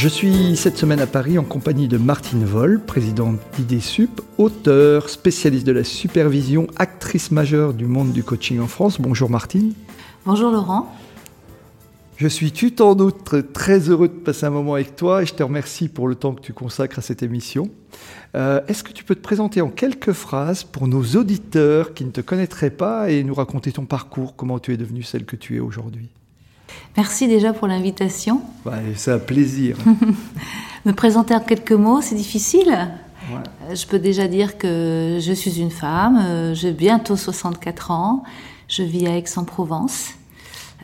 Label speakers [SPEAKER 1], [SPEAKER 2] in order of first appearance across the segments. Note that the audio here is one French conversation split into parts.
[SPEAKER 1] Je suis cette semaine à Paris en compagnie de Martine Vol, présidente d'IDESUP, auteur, spécialiste de la supervision, actrice majeure du monde du coaching en France. Bonjour Martine.
[SPEAKER 2] Bonjour Laurent.
[SPEAKER 1] Je suis tout en outre très heureux de passer un moment avec toi et je te remercie pour le temps que tu consacres à cette émission. Euh, est-ce que tu peux te présenter en quelques phrases pour nos auditeurs qui ne te connaîtraient pas et nous raconter ton parcours, comment tu es devenue celle que tu es aujourd'hui?
[SPEAKER 2] Merci déjà pour l'invitation.
[SPEAKER 1] c'est un plaisir.
[SPEAKER 2] Me présenter en quelques mots, c'est difficile. Je peux déjà dire que je suis une femme, euh, j'ai bientôt 64 ans, je vis à Aix-en-Provence.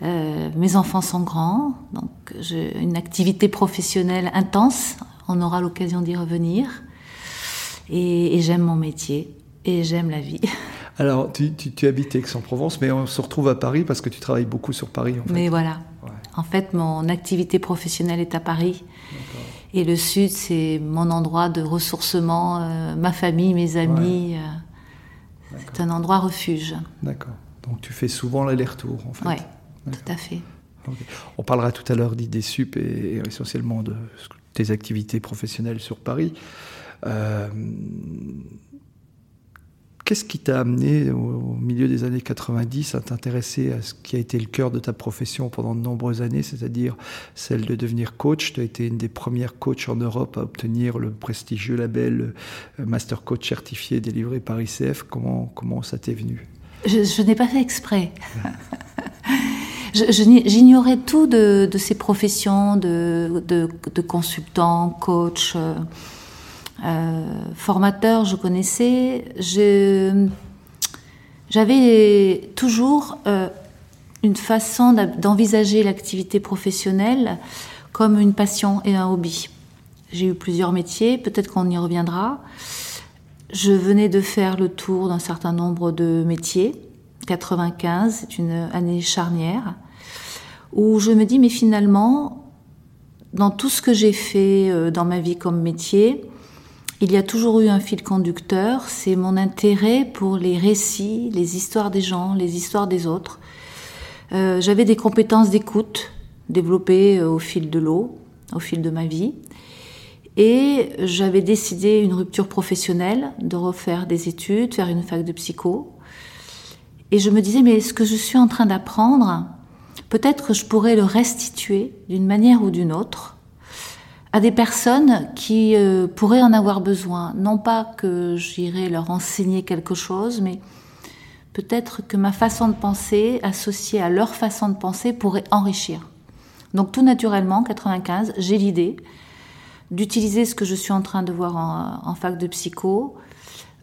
[SPEAKER 2] Euh, mes enfants sont grands, donc j'ai une activité professionnelle intense. On aura l'occasion d'y revenir. Et, j'aime mon métier et j'aime la vie.
[SPEAKER 1] Alors, tu, tu, habites Aix-en-Provence, mais on se retrouve à Paris parce que tu travailles beaucoup sur Paris.
[SPEAKER 2] En fait. Mais voilà. En fait, mon activité professionnelle est à Paris. Et le Sud, c'est mon endroit de ressourcement, euh, ma famille, mes amis. Euh, c'est un endroit refuge.
[SPEAKER 1] D'accord. Donc tu fais souvent l'aller-retour, en fait.
[SPEAKER 2] Oui, tout à fait.
[SPEAKER 1] On parlera tout à l'heure d'idées sup et, essentiellement de tes activités professionnelles sur Paris. Euh, Qu'est-ce qui t'a amené au milieu des années 90 à t'intéresser à ce qui a été le cœur de ta profession pendant de nombreuses années, c'est-à-dire celle de devenir coach? Tu as été une des premières coachs en Europe à obtenir le prestigieux label euh, Master Coach certifié délivré par ICF. Comment, comment ça t'est venu?
[SPEAKER 2] Je, n'ai pas fait exprès. J'ignorais tout de, ces professions de, de, consultant, coach. Euh, formateur, je connaissais. J'avais toujours euh, une façon d'envisager l'activité professionnelle comme une passion et un hobby. J'ai eu plusieurs métiers, peut-être qu'on y reviendra. Je venais de faire le tour d'un certain nombre de métiers. 95, c'est une année charnière, où je me dis, mais finalement, dans tout ce que j'ai fait euh, dans ma vie comme métier, il y a toujours eu un fil conducteur, c'est mon intérêt pour les récits, les histoires des gens, les histoires des autres. Euh, j'avais des compétences d'écoute développées euh, au fil de l'eau, au fil de ma vie. Et j'avais décidé une rupture professionnelle, de refaire des études, faire une fac de psycho. Et je me disais, mais ce que je suis en train d'apprendre, peut-être que je pourrais le restituer d'une manière ou d'une autre à des personnes qui euh, pourraient en avoir besoin. Non pas que j'irais leur enseigner quelque chose, mais peut-être que ma façon de penser, associée à leur façon de penser, pourrait enrichir. Donc tout naturellement, 95, j'ai l'idée d'utiliser ce que je suis en train de voir en, fac de psycho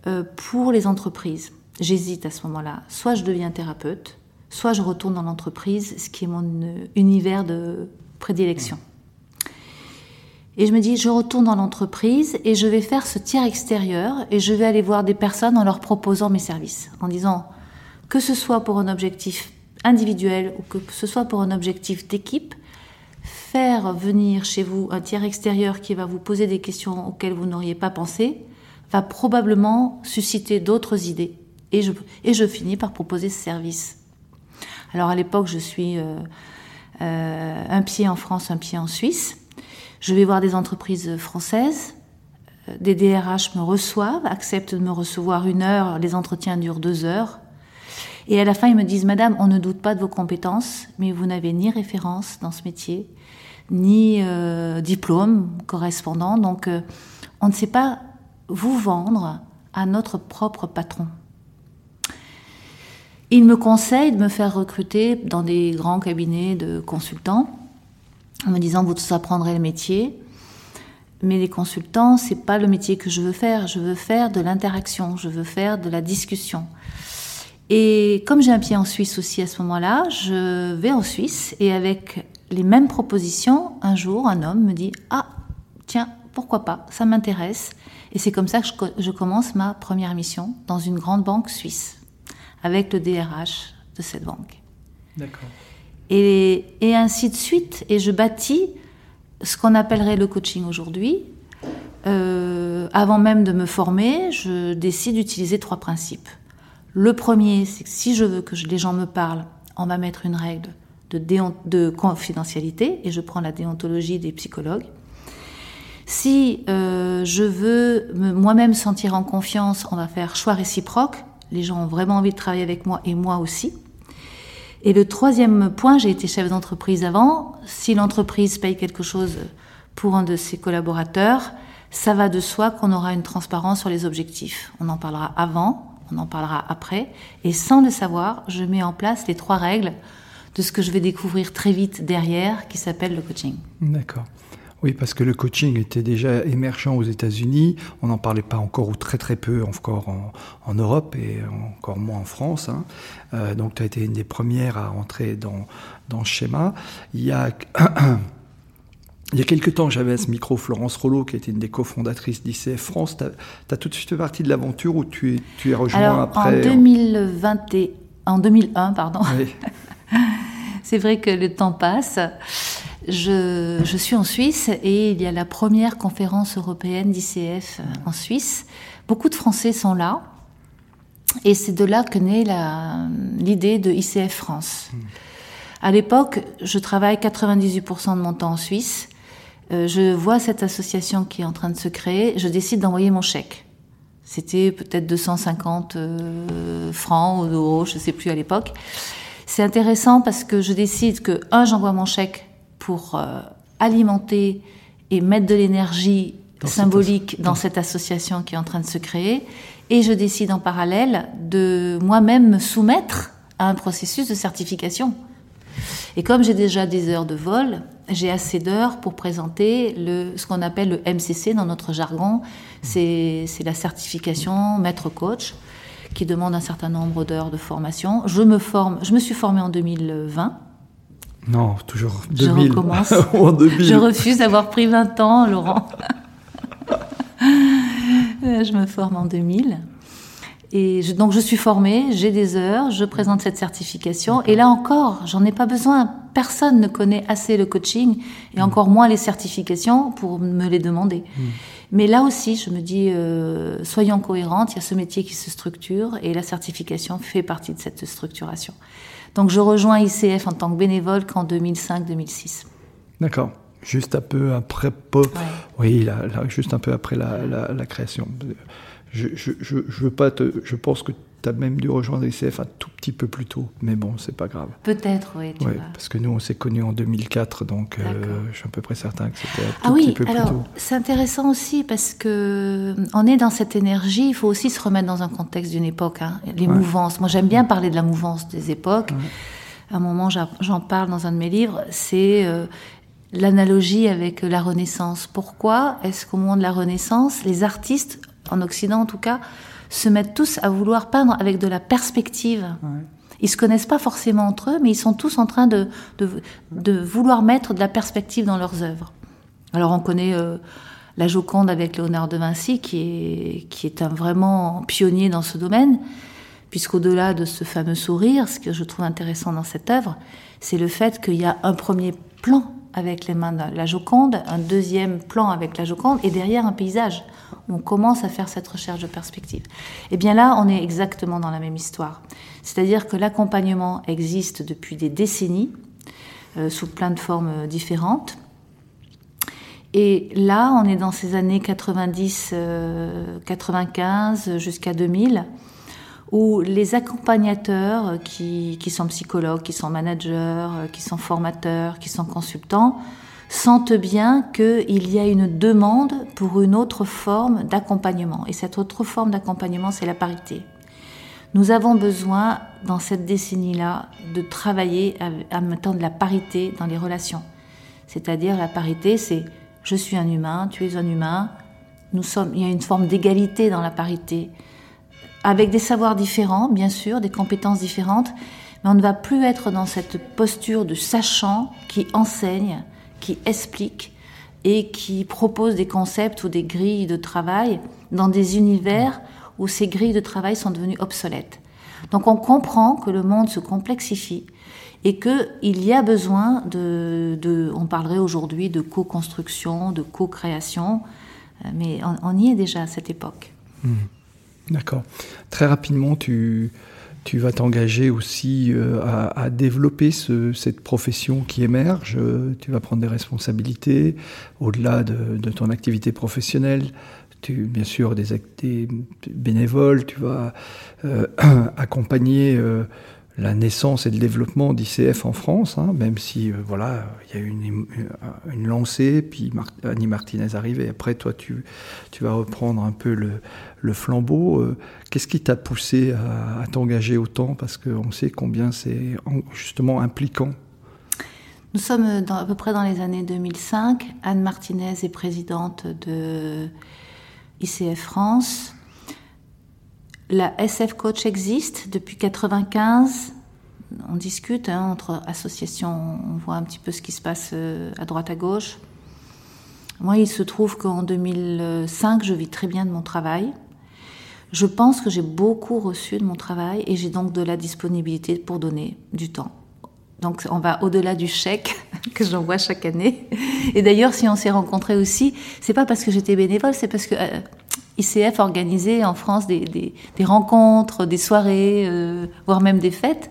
[SPEAKER 2] euh, pour les entreprises. J'hésite à ce moment-là. Soit je deviens thérapeute, soit je retourne dans l'entreprise, ce qui est mon euh, univers de prédilection. Et je me dis, je retourne dans l'entreprise et je vais faire ce tiers extérieur et je vais aller voir des personnes en leur proposant mes services, en disant que ce soit pour un objectif individuel ou que ce soit pour un objectif d'équipe, faire venir chez vous un tiers extérieur qui va vous poser des questions auxquelles vous n'auriez pas pensé va probablement susciter d'autres idées. Et je, et je finis par proposer ce service. Alors à l'époque, je suis euh, euh, un pied en France, un pied en Suisse. Je vais voir des entreprises françaises, euh, des DRH me reçoivent, acceptent de me recevoir une heure, les entretiens durent deux heures. Et à la fin, ils me disent, Madame, on ne doute pas de vos compétences, mais vous n'avez ni référence dans ce métier, ni euh, diplôme correspondant, donc euh, on ne sait pas vous vendre à notre propre patron. Il me conseille de me faire recruter dans des grands cabinets de consultants en me disant vous apprendrez le métier. Mais les consultants, c'est pas le métier que je veux faire. Je veux faire de l'interaction, je veux faire de la discussion. Et comme j'ai un pied en Suisse aussi à ce moment-là, je vais en Suisse et avec les mêmes propositions, un jour, un homme me dit Ah, tiens, pourquoi pas, ça m'intéresse. Et c'est comme ça que je, commence ma première mission dans une grande banque suisse, avec le DRH de cette banque.
[SPEAKER 1] D'accord.
[SPEAKER 2] Et, ainsi de suite. Et je bâtis ce qu'on appellerait le coaching aujourd'hui. Euh, avant même de me former, je décide d'utiliser trois principes. Le premier, c'est que si je veux que les gens me parlent, on va mettre une règle de, de confidentialité, et je prends la déontologie des psychologues. Si euh, je veux moi-même sentir en confiance, on va faire choix réciproque. Les gens ont vraiment envie de travailler avec moi et moi aussi. Et le troisième point, j'ai été chef d'entreprise avant. Si l'entreprise paye quelque chose pour un de ses collaborateurs, ça va de soi qu'on aura une transparence sur les objectifs. On en parlera avant, on en parlera après. Et sans le savoir, je mets en place les trois règles de ce que je vais découvrir très vite derrière, qui s'appelle le coaching.
[SPEAKER 1] D'accord. Oui, parce que le coaching était déjà émergent aux États-Unis. On n'en parlait pas encore ou très très peu encore en, Europe et encore moins en France. Hein. Euh, donc tu as été une des premières à rentrer dans, dans ce schéma. Il y a, il y a quelques temps, j'avais à ce micro Florence Rollo, qui était une des cofondatrices d'ICF France. Tu as, tout de suite fait partie de l'aventure ou tu es, tu es rejoint
[SPEAKER 2] Alors,
[SPEAKER 1] après
[SPEAKER 2] En 2020 en 2001, pardon. C'est vrai que le temps passe. Je, je, suis en Suisse et il y a la première conférence européenne d'ICF en Suisse. Beaucoup de Français sont là. Et c'est de là que naît l'idée de ICF France. À l'époque, je travaille 98% de mon temps en Suisse. Euh, je vois cette association qui est en train de se créer. Je décide d'envoyer mon chèque. C'était peut-être 250 euh, francs ou euros, je ne sais plus à l'époque. C'est intéressant parce que je décide que, un, j'envoie mon chèque pour euh, alimenter et mettre de l'énergie symbolique dans cette association qui est en train de se créer. Et je décide en parallèle de moi-même me soumettre à un processus de certification. Et comme j'ai déjà des heures de vol, j'ai assez d'heures pour présenter le, ce qu'on appelle le MCC dans notre jargon. C'est la certification maître coach qui demande un certain nombre d'heures de formation. Je me forme, je me suis formée en 2020
[SPEAKER 1] non, toujours 2000.
[SPEAKER 2] Je recommence. Je refuse d'avoir pris 20 ans, Laurent. je me forme en 2000. Et donc je suis formée, j'ai des heures, je présente cette certification. Et là encore, j'en ai pas besoin. Personne ne connaît assez le coaching et mm. encore moins les certifications pour me les demander. Mm. Mais là aussi, je me dis, euh, soyons cohérentes. Il y a ce métier qui se structure et la certification fait partie de cette structuration. Donc je rejoins ICF en tant que bénévole qu'en 2005-2006.
[SPEAKER 1] D'accord. Juste un peu après, oui, juste un peu après la, création. Je, je, je, veux pas te, je pense que tu as même dû rejoindre ICF un tout petit peu plus tôt, mais bon, c'est pas grave.
[SPEAKER 2] Peut-être, oui.
[SPEAKER 1] Parce que nous, on s'est connus en 2004, donc euh, je suis à peu près certain que c'était un tout ah oui, petit peu alors, plus tôt.
[SPEAKER 2] C'est intéressant aussi parce que euh, on est dans cette énergie. Il faut aussi se remettre dans un contexte d'une époque. Hein, les mouvances. Moi, j'aime bien parler de la mouvance des époques. À un moment, j'en parle dans un de mes livres. C'est euh, l'analogie avec la Renaissance. Pourquoi est-ce qu'au moment de la Renaissance, les artistes, en Occident en tout cas, se mettent tous à vouloir peindre avec de la perspective. Ils se connaissent pas forcément entre eux, mais ils sont tous en train de, de, vouloir mettre de la perspective dans leurs œuvres. Alors on connaît euh, la Joconde avec Léonard de Vinci, qui est, qui est un vraiment pionnier dans ce domaine, puisqu'au-delà de ce fameux sourire, ce que je trouve intéressant dans cette œuvre, c'est le fait qu'il y a un premier plan avec les mains de la Joconde, un deuxième plan avec la Joconde, et derrière un paysage on commence à faire cette recherche de perspective. Et eh bien là, on est exactement dans la même histoire. C'est-à-dire que l'accompagnement existe depuis des décennies, euh, sous plein de formes euh, différentes. Et là, on est dans ces années 90, 95 euh, jusqu'à 2000, où les accompagnateurs qui, qui, sont psychologues, qui sont managers, qui sont formateurs, qui sont consultants, sentent bien qu'il y a une demande pour une autre forme d'accompagnement. Et cette autre forme d'accompagnement, c'est la parité. Nous avons besoin, dans cette décennie-là, de travailler à, mettre de la parité dans les relations. C'est-à-dire, la parité, c'est je suis un humain, tu es un humain. Nous sommes, il y a une forme d'égalité dans la parité, avec des savoirs différents, bien sûr, des compétences différentes, Mais on ne va plus être dans cette posture de sachant qui enseigne, qui explique et qui propose des concepts ou des grilles de travail dans des univers où ces grilles de travail sont devenues obsolètes. Donc on comprend que le monde se complexifie et qu'il y a besoin de, de on parlerait aujourd'hui de co-construction, de co-création, euh, mais on, y est déjà à cette époque.
[SPEAKER 1] Mmh. D'accord. Très rapidement, tu, tu vas t'engager aussi euh, à, développer cette profession qui émerge. Tu vas prendre des responsabilités au-delà de, ton activité professionnelle. Tu, bien sûr, des, activités bénévoles. Tu vas euh, accompagner euh, la naissance et le développement d'ICF en France, hein, même si euh, voilà, il y a eu une, une, lancée, puis Annie Martinez arrive, et après toi tu, vas reprendre un peu le, flambeau. Euh, qu'est-ce qui t'a poussé à, t'engager autant? Parce qu'on sait combien c'est justement impliquant.
[SPEAKER 2] Nous sommes à peu près dans les années 2005. Anne Martinez est présidente de ICF France. La SF Coach existe depuis 95. On discute hein, entre associations, on voit un petit peu ce qui se passe euh, à droite à gauche. Moi, il se trouve qu'en 2005, je vis très bien de mon travail. Je pense que j'ai beaucoup reçu de mon travail et j'ai donc de la disponibilité pour donner du temps. Donc on va au-delà du chèque que j'envoie chaque année. Et d'ailleurs, si on s'est rencontrés aussi, c'est pas parce que j'étais bénévole, c'est parce que euh, ICF organisait en France des, des, des rencontres, des soirées, euh, voire même des fêtes.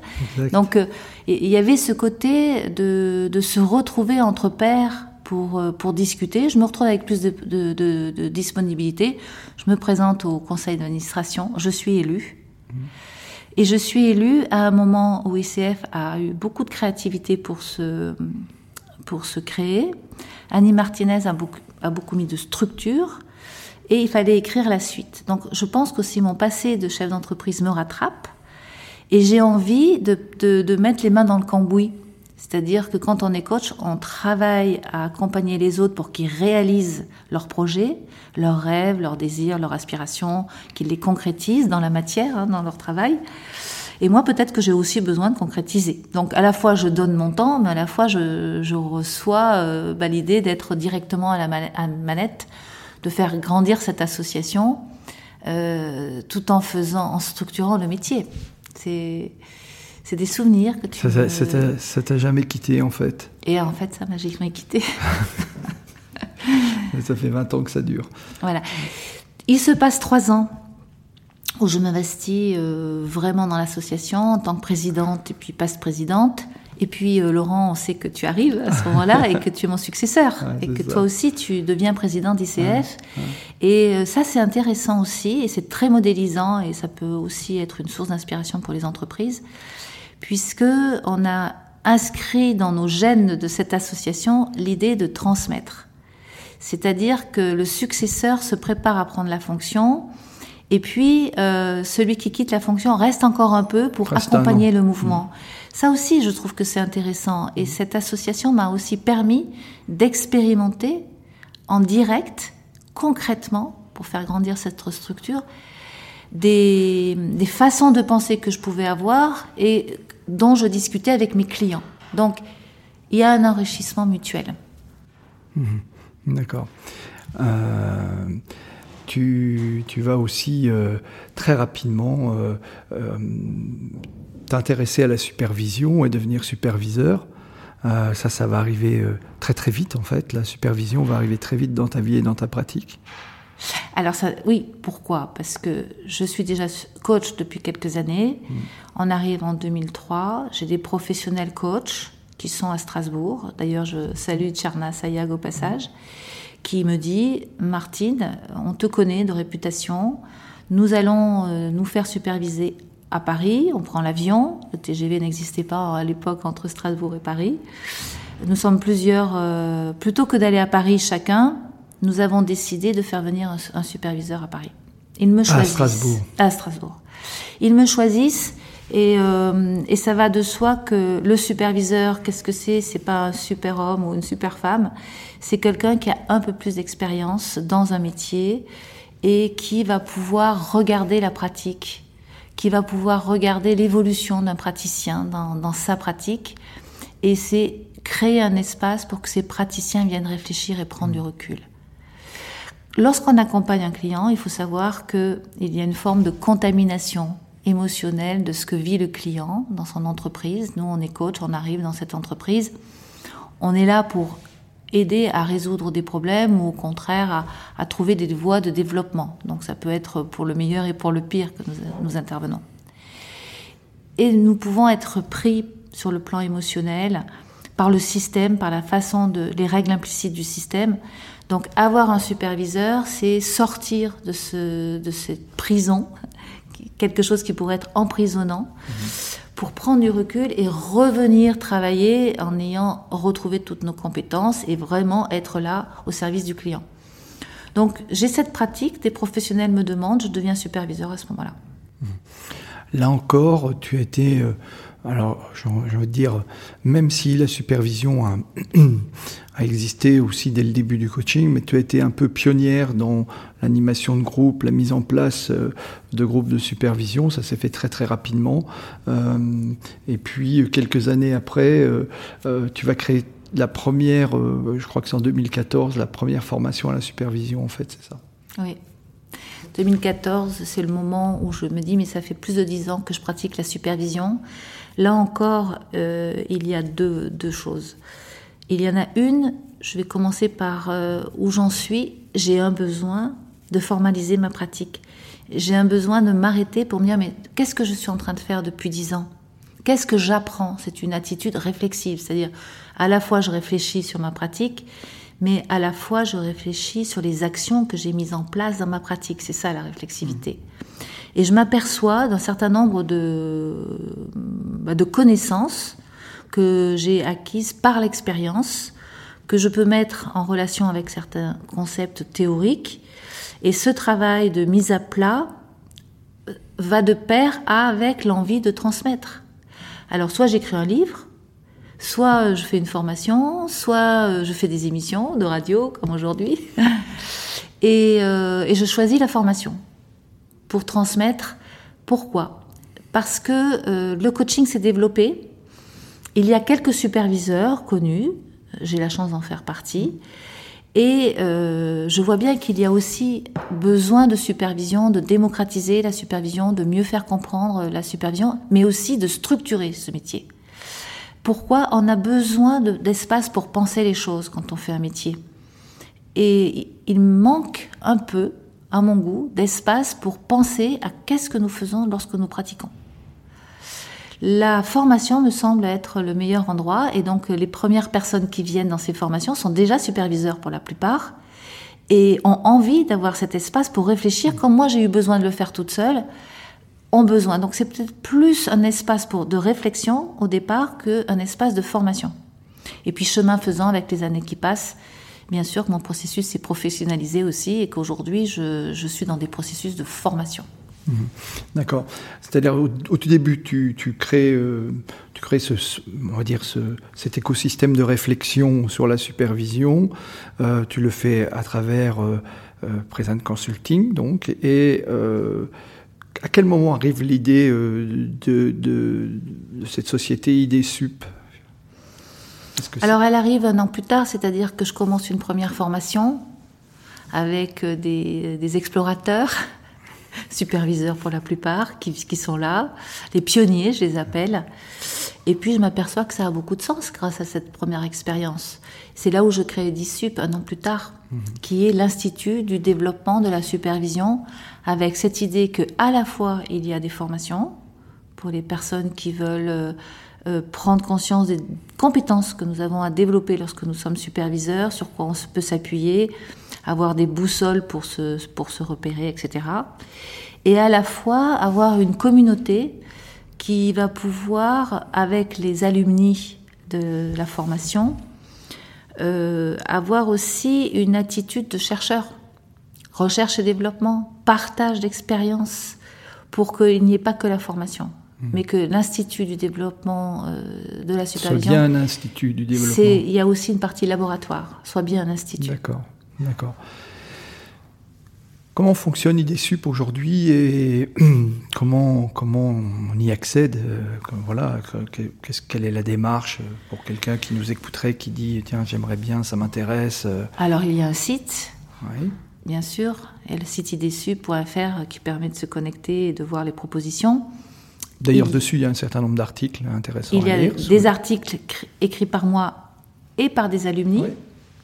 [SPEAKER 2] Donc euh, il y avait ce côté de, de se retrouver entre pairs pour, euh, pour discuter. Je me retrouve avec plus de, de, de, de disponibilité. Je me présente au conseil d'administration. Je suis élue. Mmh. Et je suis élue à un moment où ICF a eu beaucoup de créativité pour se, pour se créer. Annie Martinez a beaucoup, a beaucoup mis de structure et il fallait écrire la suite. Donc je pense qu'aussi mon passé de chef d'entreprise me rattrape et j'ai envie de, de, mettre les mains dans le cambouis. C'est-à-dire que quand on est coach, on travaille à accompagner les autres pour qu'ils réalisent leurs projets, leurs rêves, leurs désirs, leurs aspirations, qu'ils les concrétisent dans la matière, hein, dans leur travail. Et moi, peut-être que j'ai aussi besoin de concrétiser. Donc, à la fois, je donne mon temps, mais à la fois, je, je reçois euh, bah, l'idée d'être directement à la manette de faire grandir cette association euh, tout en faisant, en structurant le métier. C'est c'est des souvenirs que tu.
[SPEAKER 1] Ça t'a jamais quitté en fait.
[SPEAKER 2] Et en fait, ça m'a jamais quitté.
[SPEAKER 1] ça fait 20 ans que ça dure.
[SPEAKER 2] Voilà. Il se passe trois ans où je m'investis euh, vraiment dans l'association en tant que présidente et puis passe-présidente. Et puis, euh, Laurent, on sait que tu arrives à ce moment-là et que tu es mon successeur. et que toi aussi, tu deviens président d'ICF. et euh, ça, c'est intéressant aussi. Et c'est très modélisant. Et ça peut aussi être une source d'inspiration pour les entreprises. Puisque on a inscrit dans nos gènes de cette association l'idée de transmettre. C'est-à-dire que le successeur se prépare à prendre la fonction. Et puis, euh, celui qui quitte la fonction reste encore un peu pour accompagner le mouvement. Mm. Ça aussi, je trouve que c'est intéressant. Et cette association m'a aussi permis d'expérimenter en direct, concrètement, pour faire grandir cette structure, des, des, façons de penser que je pouvais avoir et dont je discutais avec mes clients. Donc, il y a un enrichissement mutuel.
[SPEAKER 1] Mmh. D'accord. Euh, tu, tu, vas aussi euh, très rapidement euh, euh t'intéresser à la supervision et devenir superviseur. Euh, ça, ça va arriver euh, très très vite en fait. La supervision va arriver très vite dans ta vie et dans ta pratique.
[SPEAKER 2] Alors ça, oui, pourquoi? Parce que je suis déjà coach depuis quelques années. Mm. On arrive en 2003. J'ai des professionnels coachs qui sont à Strasbourg. D'ailleurs, je salue Tcherna Sayag au passage, qui me dit Martine, on te connaît de réputation. Nous allons euh, nous faire superviser à Paris, on prend l'avion, le TGV n'existait pas à l'époque entre Strasbourg et Paris. Nous sommes plusieurs, euh, plutôt que d'aller à Paris chacun, nous avons décidé de faire venir un, superviseur à Paris. Ils me choisissent.
[SPEAKER 1] À Strasbourg.
[SPEAKER 2] À Strasbourg. Ils me choisissent et, euh, et ça va de soi que le superviseur, qu'est-ce que c'est? C'est pas un super homme ou une super femme. C'est quelqu'un qui a un peu plus d'expérience dans un métier et qui va pouvoir regarder la pratique qui va pouvoir regarder l'évolution d'un praticien dans, dans sa pratique. Et c'est créer un espace pour que ces praticiens viennent réfléchir et prendre du recul. Lorsqu'on accompagne un client, il faut savoir qu'il y a une forme de contamination émotionnelle de ce que vit le client dans son entreprise. Nous, on est coach, on arrive dans cette entreprise. On est là pour aider à résoudre des problèmes ou au contraire à, trouver des voies de développement. Donc ça peut être pour le meilleur et pour le pire que nous, intervenons. Et nous pouvons être pris sur le plan émotionnel par le système, par la façon de les règles implicites du système. Donc avoir un superviseur, c'est sortir de, ce, de cette prison, quelque chose qui pourrait être emprisonnant, pour prendre du recul et revenir travailler en ayant retrouvé toutes nos compétences et vraiment être là au service du client. Donc j'ai cette pratique, des professionnels me demandent, je deviens superviseur à ce moment-là.
[SPEAKER 1] Là encore, tu as été euh, alors, je veux dire, même si la supervision a, a, existé aussi dès le début du coaching, mais tu as été un peu pionnière dans l'animation de groupe, la mise en place euh, de groupes de supervision, ça s'est fait très très rapidement. Euh, et puis, quelques années après, euh, tu vas créer la première, je crois que c'est en 2014, la première formation à la supervision, en fait, c'est ça
[SPEAKER 2] Oui. 2014, c'est le moment où je me dis, mais ça fait plus de dix ans que je pratique la supervision. Là encore, euh, il y a deux, deux, choses. Il y en a une, je vais commencer par euh, où j'en suis. J'ai un besoin de formaliser ma pratique. J'ai un besoin de m'arrêter pour me dire, mais qu'est-ce que je suis en train de faire depuis dix ans? Qu'est-ce que j'apprends? C'est une attitude réflexive, c'est-à-dire à la fois je réfléchis sur ma pratique, mais à la fois je réfléchis sur les actions que j'ai mises en place dans ma pratique. C'est ça la réflexivité. Mmh. Et je m'aperçois d'un certain nombre de, bah, de connaissances que j'ai acquises par l'expérience, que je peux mettre en relation avec certains concepts théoriques. Et ce travail de mise à plat euh, va de pair avec l'envie de transmettre. Alors soit j'écris un livre, soit je fais une formation, soit euh, je fais des émissions de radio comme aujourd'hui, et, euh, et je choisis la formation pour transmettre. Pourquoi? Parce que euh, le coaching s'est développé. Il y a quelques superviseurs connus, j'ai la chance d'en faire partie, et euh, je vois bien qu'il y a aussi besoin de supervision, de démocratiser la supervision, de mieux faire comprendre la supervision, mais aussi de structurer ce métier. Pourquoi on a besoin d'espace pour penser les choses quand on fait un métier? Et il manque un peu à mon goût, d'espace pour penser à qu'est-ce que nous faisons lorsque nous pratiquons. La formation me semble être le meilleur endroit et donc les premières personnes qui viennent dans ces formations sont déjà superviseurs pour la plupart et ont envie d'avoir cet espace pour réfléchir comme moi j'ai eu besoin de le faire toute seule ont besoin. Donc c'est peut-être plus un espace pour de réflexion au départ qu'un espace de formation. Et puis chemin faisant avec les années qui passent, bien sûr que mon processus s'est professionnalisé aussi et qu'aujourd'hui, je, suis dans des processus de formation.
[SPEAKER 1] Mhm. D'accord. C'est-à-dire au, tout début, tu, crées, euh, tu crées ce, on va dire ce, cet écosystème de réflexion sur la supervision. Euh, tu le fais à travers euh, Present Consulting, donc. Et à quel moment arrive l'idée de, cette société IDSUP
[SPEAKER 2] alors elle arrive un an plus tard, c'est-à-dire que je commence une première formation avec euh, des, explorateurs, superviseurs pour la plupart, qui, sont là, les pionniers, je les appelle. Et puis je m'aperçois que ça a beaucoup de sens grâce à cette première expérience. C'est là où je crée DISUP un an plus tard, mhm. qui est l'Institut du développement de la supervision, avec cette idée que à la fois il y a des formations pour les personnes qui veulent euh, euh, prendre conscience des compétences que nous avons à développer lorsque nous sommes superviseurs, sur quoi on peut s'appuyer, avoir des boussoles pour se, pour se repérer, etc. Et à la fois avoir une communauté qui va pouvoir, avec les alumni de la formation, euh, avoir aussi une attitude de chercheur, recherche et développement, partage d'expériences, pour qu'il n'y ait pas que la formation. Mhm. mais que l'Institut du développement euh, de la supervision.
[SPEAKER 1] Soit bien un institut du développement.
[SPEAKER 2] Il y a aussi une partie laboratoire, soit bien un institut.
[SPEAKER 1] D'accord, d'accord. Comment fonctionne IDSUP aujourd'hui et comment, comment on y accède euh, voilà, Quelle est la démarche pour quelqu'un qui nous écouterait, qui dit Tiens, j'aimerais bien, ça m'intéresse
[SPEAKER 2] Alors, il y a un site, oui. bien sûr, et le site idsup.fr qui permet de se connecter et de voir les propositions.
[SPEAKER 1] D'ailleurs, dessus, il y a un certain nombre d'articles intéressants.
[SPEAKER 2] Il y
[SPEAKER 1] a
[SPEAKER 2] des articles écrits par moi et par des alumni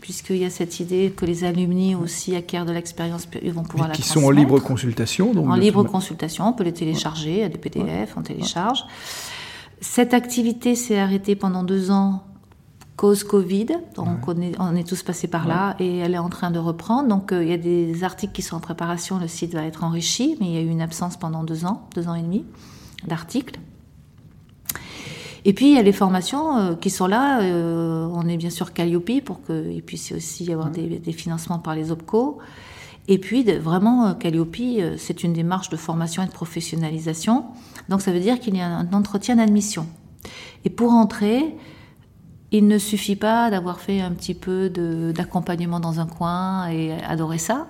[SPEAKER 2] puisqu'il y a cette idée que les alumni aussi acquièrent de l'expérience, ils vont pouvoir la
[SPEAKER 1] qui sont en libre consultation.
[SPEAKER 2] Donc en libre consultation, on peut les télécharger, il y a des PDF, on télécharge. Cette activité s'est arrêtée pendant deux ans cause Covid, donc on, est, on, est, tous passés par là et elle est en train de reprendre. Donc euh, il y a des articles qui sont en préparation, le site va être enrichi, mais il y a eu une absence pendant deux ans, deux ans et demi d'articles. Et puis il y a les formations euh, qui sont là. Euh, on est bien sûr Calliope pour qu'il puisse aussi y avoir des, financements par les OPCO. Et puis vraiment, euh, Calliope, c'est une démarche de formation et de professionnalisation. Donc ça veut dire qu'il y a un entretien d'admission. Et pour entrer, il ne suffit pas d'avoir fait un petit peu d'accompagnement dans un coin et adorer ça.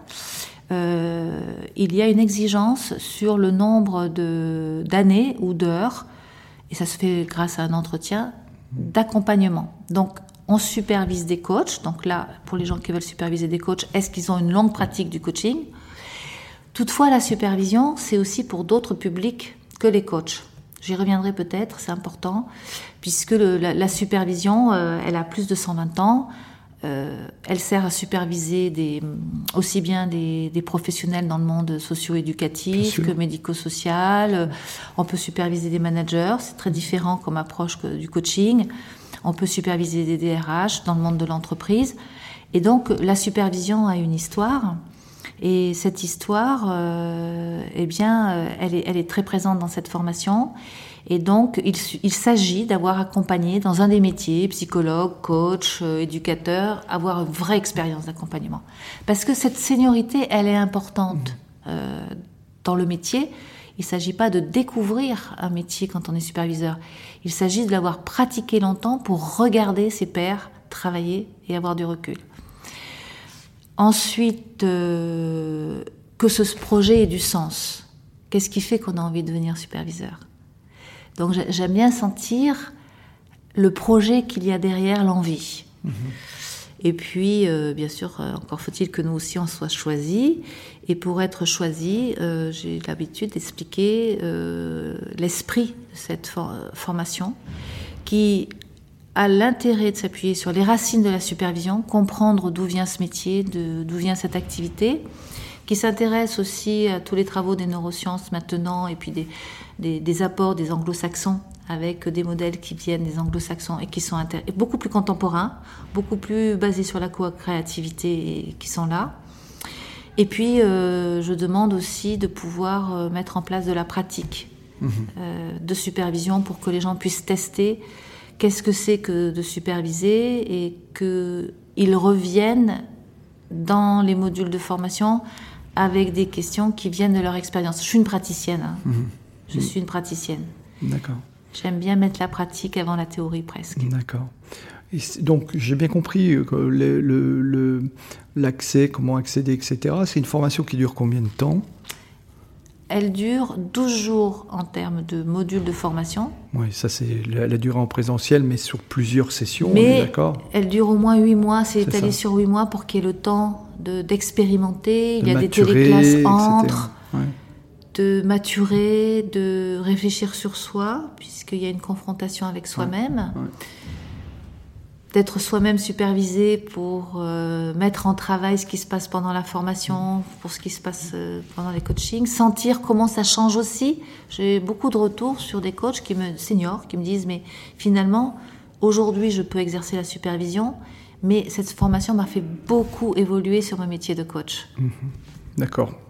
[SPEAKER 2] il y a une exigence sur le nombre d'années ou d'heures et ça se fait grâce à un entretien d'accompagnement. Donc, on supervise des coachs. Donc là, pour les gens qui veulent superviser des coachs, est-ce qu'ils ont une longue pratique du coaching? Toutefois, la supervision, c'est aussi pour d'autres publics que les coachs. J'y reviendrai peut-être, c'est important, puisque la, supervision, euh, elle a plus de 120 ans. Euh, elle sert à superviser des, aussi bien des, professionnels dans le monde socio-éducatif que médico-social. On peut superviser des managers, c'est très différent comme approche que du coaching. On peut superviser des DRH dans le monde de l'entreprise. Et donc la supervision a une histoire. Et cette histoire, euh, eh bien, euh, elle est, elle est très présente dans cette formation. Et donc, il, s'agit d'avoir accompagné dans un des métiers, psychologue, coach, euh, éducateur, avoir une vraie expérience d'accompagnement. Parce que cette seniorité, elle est importante euh, dans le métier. Il ne s'agit pas de découvrir un métier quand on est superviseur. Il s'agit de l'avoir pratiqué longtemps pour regarder ses pairs travailler et avoir du recul. Ensuite, euh, que ce projet ait du sens. Qu'est-ce qui fait qu'on a envie de devenir superviseur? Donc j'aime bien sentir le projet qu'il y a derrière l'envie. Mhm. Et puis, euh, bien sûr, euh, encore faut-il que nous aussi on soit choisis. Et pour être choisi, euh, j'ai l'habitude d'expliquer l'esprit de cette formation qui a l'intérêt de s'appuyer sur les racines de la supervision, comprendre d'où vient ce métier, d'où vient cette activité, qui s'intéresse aussi à tous les travaux des neurosciences maintenant et puis des, des, apports des anglo-saxons avec des modèles qui viennent des anglo-saxons et qui sont beaucoup plus contemporains, beaucoup plus basés sur la co-créativité et qui sont là. Et puis, euh, je demande aussi de pouvoir euh, mettre en place de la pratique mhm. euh, de supervision pour que les gens puissent tester qu'est-ce que c'est que de superviser et qu'ils reviennent dans les modules de formation avec des questions qui viennent de leur expérience. Je suis une praticienne. Hein. Mhm. Je suis une praticienne.
[SPEAKER 1] D'accord.
[SPEAKER 2] J'aime bien mettre la pratique avant la théorie presque.
[SPEAKER 1] D'accord. donc j'ai bien compris que l'accès, le, comment accéder, etc. C'est une formation qui dure combien de temps?
[SPEAKER 2] Elle dure 12 jours en termes de modules de formation.
[SPEAKER 1] Oui, ça c'est la, durée en présentiel, mais sur plusieurs sessions,
[SPEAKER 2] mais d'accord? Elle dure au moins 8 mois, c'est étalé sur 8 mois pour qu'il y ait le temps d'expérimenter. Il y a des téléclasses entre de maturer, de réfléchir sur soi, puisqu'il y a une confrontation avec soi-même, d'être soi-même supervisé pour euh, mettre en travail ce qui se passe pendant la formation, pour ce qui se passe euh, pendant les coachings, sentir comment ça change aussi. J'ai beaucoup de retours sur des coachs qui me seniors qui me disent mais finalement aujourd'hui je peux exercer la supervision, mais cette formation m'a fait beaucoup évoluer sur mon métier de coach.
[SPEAKER 1] Mhm. D'accord.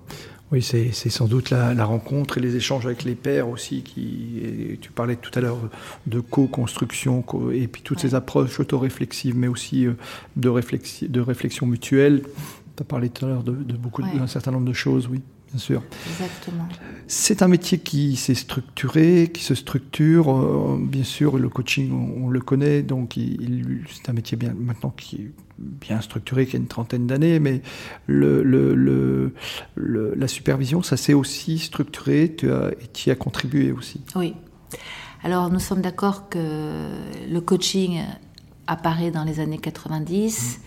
[SPEAKER 1] Oui, c'est sans doute la, rencontre et les échanges avec les pairs aussi. Qui, tu parlais tout à l'heure de co-construction et puis toutes ces approches autoréflexives, mais aussi euh, de, réflexion, de réflexion mutuelle. Tu as parlé tout à l'heure de, beaucoup, d'un certain nombre de choses, oui. Bien sûr.
[SPEAKER 2] Exactement.
[SPEAKER 1] C'est un métier qui s'est structuré, qui se structure. Euh, bien sûr, le coaching, on, le connaît, donc il, c'est un métier bien maintenant qui est bien structuré, qui a une trentaine d'années, mais le, le, la supervision, ça s'est aussi structuré. Tu as, tu y as contribué aussi.
[SPEAKER 2] Oui. Alors, nous sommes d'accord que le coaching apparaît dans les années 90. Mmh.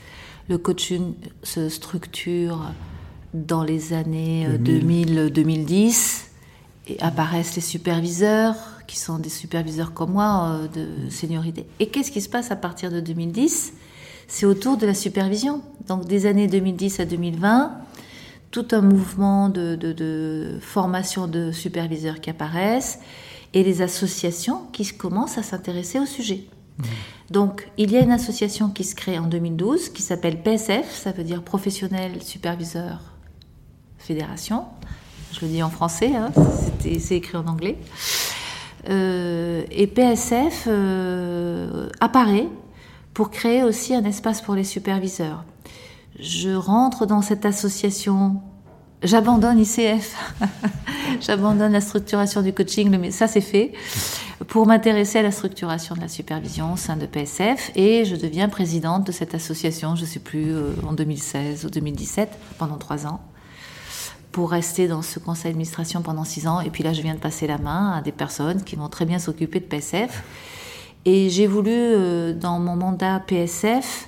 [SPEAKER 2] Le coaching se structure dans les années 2000-2010 et apparaissent les superviseurs, qui sont des superviseurs comme moi euh, de seniorité. Et qu'est-ce qui se passe à partir de 2010 C'est autour de la supervision. Donc des années 2010 à 2020, tout un mouvement de, de formation de superviseurs qui apparaissent et les associations qui commencent à s'intéresser au sujet. Mmh. Donc, il y a une association qui se crée en 2012 qui s'appelle PSF, ça veut dire Professionnel Superviseur Fédération. Je le dis en français, hein, c'est écrit en anglais. Euh, et PSF euh, apparaît pour créer aussi un espace pour les superviseurs. Je rentre dans cette association, j'abandonne ICF, j'abandonne la structuration du coaching, mais ça c'est fait, pour m'intéresser à la structuration de la supervision au sein de PSF et je deviens présidente de cette association, je ne sais plus, euh, en 2016 ou 2017, pendant trois ans pour rester dans ce conseil d'administration pendant six ans. Et puis là, je viens de passer la main à des personnes qui vont très bien s'occuper de PSF. Et j'ai voulu, euh, dans mon mandat PSF,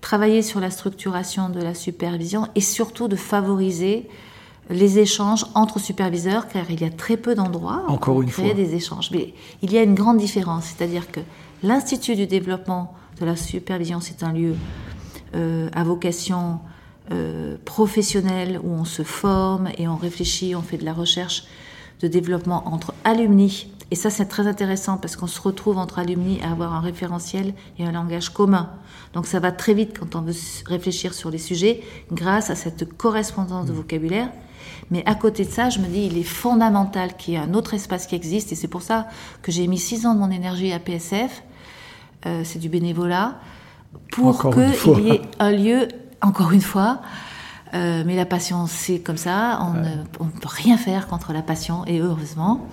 [SPEAKER 2] travailler sur la structuration de la supervision et surtout de favoriser les échanges entre superviseurs, car il y a très peu d'endroits
[SPEAKER 1] pour
[SPEAKER 2] créer des échanges. Mais il y a une grande différence, c'est-à-dire que l'Institut du développement de la supervision, c'est un lieu euh, à vocation euh, professionnel où on se forme et on réfléchit, on fait de la recherche de développement entre alumni. Et ça, c'est très intéressant parce qu'on se retrouve entre alumni à avoir un référentiel et un langage commun. Donc ça va très vite quand on veut réfléchir sur les sujets grâce à cette correspondance de vocabulaire. Mais à côté de ça, je me dis, il est fondamental qu'il y ait un autre espace qui existe. Et c'est pour ça que j'ai mis six ans de mon énergie à PSF. Euh, c'est du bénévolat. Pour qu'il y ait un lieu encore une fois. Euh, mais la passion, c'est comme ça. On ne peut rien faire contre la passion, et heureusement.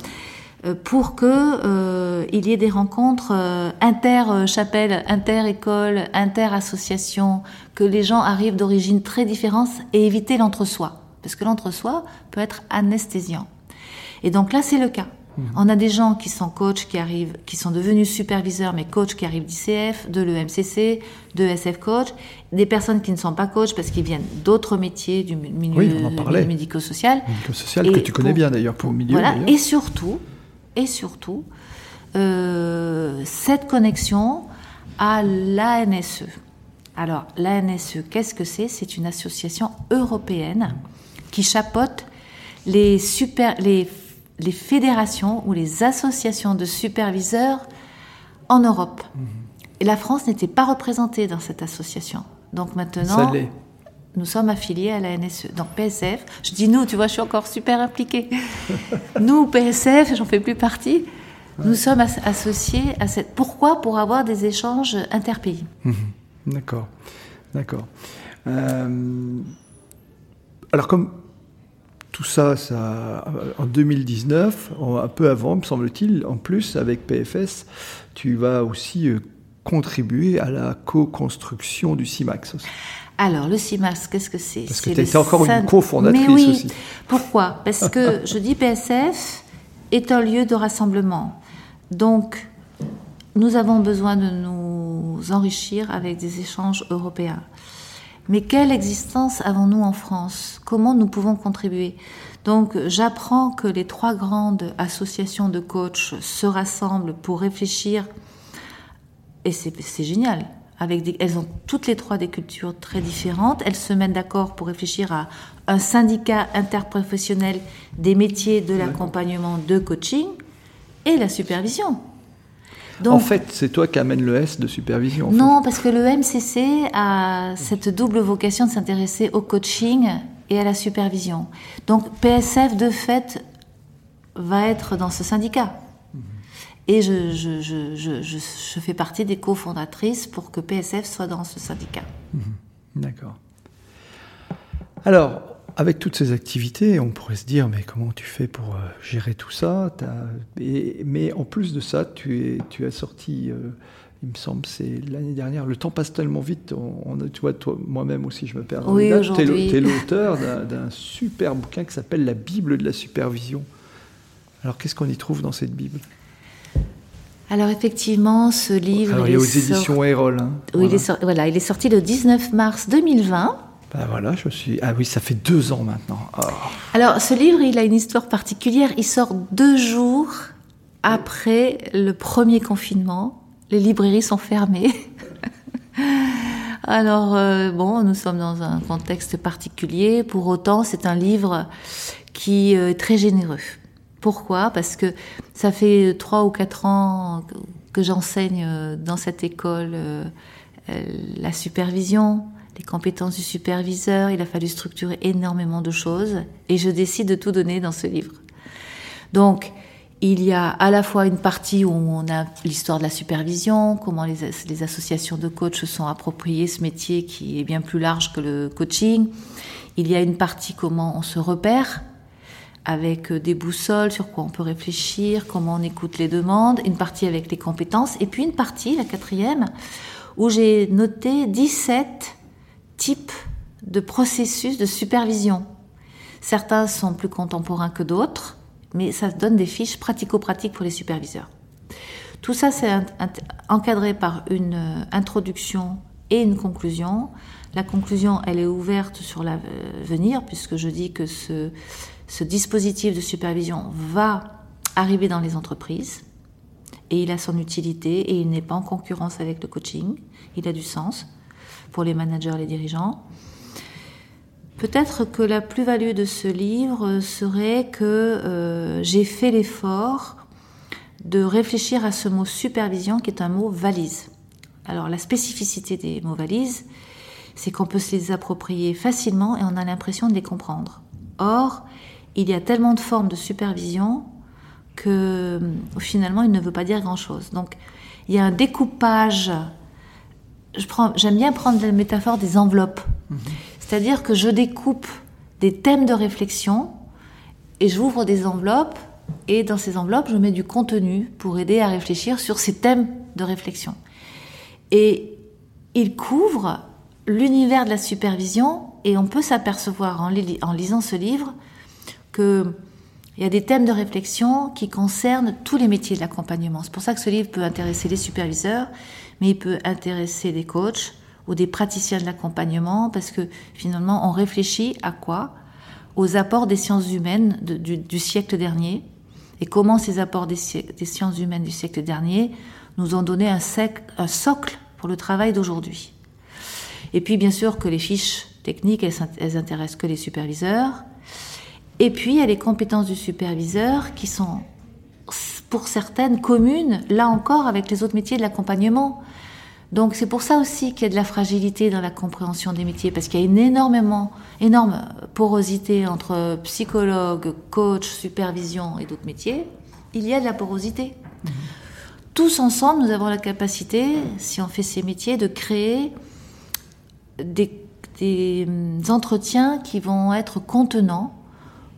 [SPEAKER 2] Euh, pour que euh, il y ait des rencontres inter-chapelle, inter-école, inter-association, que les gens arrivent d'origines très différentes et éviter l'entre-soi. Parce que l'entre-soi peut être anesthésiant. Et donc là, c'est le cas. On a des gens qui sont coachs, qui arrivent, qui sont devenus superviseurs, mais coachs qui arrivent d'ICF, de l'EMCC, de SF Coach, des personnes qui ne sont pas coachs parce qu'ils viennent d'autres métiers du milieu, médico-social.
[SPEAKER 1] Médico-social que tu connais bien d'ailleurs pour le milieu. Voilà.
[SPEAKER 2] Et surtout, et surtout, euh, cette connexion à l'ANSE. Alors, l'ANSE, qu'est-ce que c'est? C'est une association européenne qui chapeaute les, super, les les fédérations ou les associations de superviseurs en Europe. Et la France n'était pas représentée dans cette association. Donc maintenant, nous sommes affiliés à la NSE. Donc PSF, je dis nous, tu vois, je suis encore super impliquée. nous, PSF, j'en fais plus partie, nous sommes associés à cette... Pourquoi? Pour avoir des échanges interpays.
[SPEAKER 1] Mhm. D'accord, d'accord. Euh, alors comme tout ça, ça, en 2019, un peu avant, me semble-t-il, en plus, avec PFS, tu vas aussi euh, contribuer à la co-construction du CIMAX
[SPEAKER 2] Alors, le CIMAX, qu'est-ce que c'est?
[SPEAKER 1] Parce que tu étais encore une cofondatrice oui. aussi.
[SPEAKER 2] Pourquoi? Parce que je dis PSF est un lieu de rassemblement. Donc, nous avons besoin de nous enrichir avec des échanges européens. Mais quelle existence avons-nous en France? Comment nous pouvons contribuer? Donc j'apprends que les trois grandes associations de coachs se rassemblent pour réfléchir, et c'est génial. Avec elles ont toutes les trois des cultures très différentes. Elles se mettent d'accord pour réfléchir à un syndicat interprofessionnel des métiers de l'accompagnement de coaching et la supervision
[SPEAKER 1] en fait, c'est toi qui amènes le S de supervision.
[SPEAKER 2] non, parce que le MCC a cette double vocation de s'intéresser au coaching et à la supervision. Donc PSF, de fait, va être dans ce syndicat. Mhm. Et je, je, fais partie des cofondatrices pour que PSF soit dans ce syndicat.
[SPEAKER 1] Mhm. D'accord. Alors, avec toutes ces activités, on pourrait se dire, mais comment tu fais pour euh, gérer tout ça? Mais en plus de ça, tu, es, tu as sorti, euh, il me semble, c'est l'année dernière, le temps passe tellement vite, on, tu vois, toi, moi-même aussi, je me perds.
[SPEAKER 2] Oui,
[SPEAKER 1] Tu es l'auteur d'un super bouquin qui s'appelle La Bible de la supervision. Alors, qu'est-ce qu'on y trouve dans cette Bible?
[SPEAKER 2] Alors effectivement, ce livre...
[SPEAKER 1] il est aux éditions Erol. Hein.
[SPEAKER 2] Oui, voilà. Il, est voilà, il est sorti le 19 mars 2020.
[SPEAKER 1] Ben voilà, je suis. Ah oui, ça fait deux ans maintenant. Oh.
[SPEAKER 2] Alors, ce livre, il a une histoire particulière. Il sort deux jours après le premier confinement. Les librairies sont fermées. Alors, euh, bon, nous sommes dans un contexte particulier. Pour autant, c'est un livre qui euh, est très généreux. Pourquoi? Parce que ça fait trois ou quatre ans que j'enseigne euh, dans cette école la supervision, les compétences du superviseur, il a fallu structurer énormément de choses et je décide de tout donner dans ce livre. Donc, il y a à la fois une partie où on a l'histoire de la supervision, comment les, associations de coachs sont appropriées ce métier qui est bien plus large que le coaching. Il y a une partie comment on se repère avec des boussoles sur quoi on peut réfléchir, comment on écoute les demandes, une partie avec les compétences, et puis une partie, la quatrième, où j'ai noté 17 types de processus de supervision. Certains sont plus contemporains que d'autres, mais ça donne des fiches pratico-pratiques pour les superviseurs. Tout ça, c'est encadré par une euh, introduction et une conclusion. La conclusion, elle est ouverte sur l'avenir, puisque je dis que ce dispositif de supervision va arriver dans les entreprises et il a son utilité et il n'est pas en concurrence avec le coaching. Il a du sens pour les managers, les dirigeants. Peut-être que la plus-value de ce livre serait que euh, j'ai fait l'effort de réfléchir à ce mot supervision qui est un mot valise. Alors la spécificité des mots valises, c'est qu'on peut se les approprier facilement et on a l'impression de les comprendre. Or, il y a tellement de formes de supervision que finalement il ne veut pas dire grand-chose. Donc il y a un découpage j'aime bien prendre la métaphore des enveloppes. Mhm. C'est-à-dire que je découpe des thèmes de réflexion et j'ouvre des enveloppes et dans ces enveloppes, je mets du contenu pour aider à réfléchir sur ces thèmes de réflexion. Et il couvre l'univers de la supervision et on peut s'apercevoir en, en, lisant ce livre qu'il y a des thèmes de réflexion qui concernent tous les métiers de l'accompagnement. C'est pour ça que ce livre peut intéresser les superviseurs, mais il peut intéresser des coachs ou des praticiens de l'accompagnement parce que finalement on réfléchit à quoi? Aux apports des sciences humaines du, siècle dernier et comment ces apports des, sciences humaines du siècle dernier nous ont donné un, socle pour le travail d'aujourd'hui. Et puis bien sûr que les fiches techniques, elles, elles intéressent que les superviseurs. Et puis il y a les compétences du superviseur qui sont pour certaines communes, là encore avec les autres métiers de l'accompagnement. Donc c'est pour ça aussi qu'il y a de la fragilité dans la compréhension des métiers, parce qu'il y a une énormément, énorme porosité entre psychologue, coach, supervision et d'autres métiers. Il y a de la porosité. Mhm. Tous ensemble, nous avons la capacité, si on fait ces métiers, de créer des, des hum, entretiens qui vont être contenants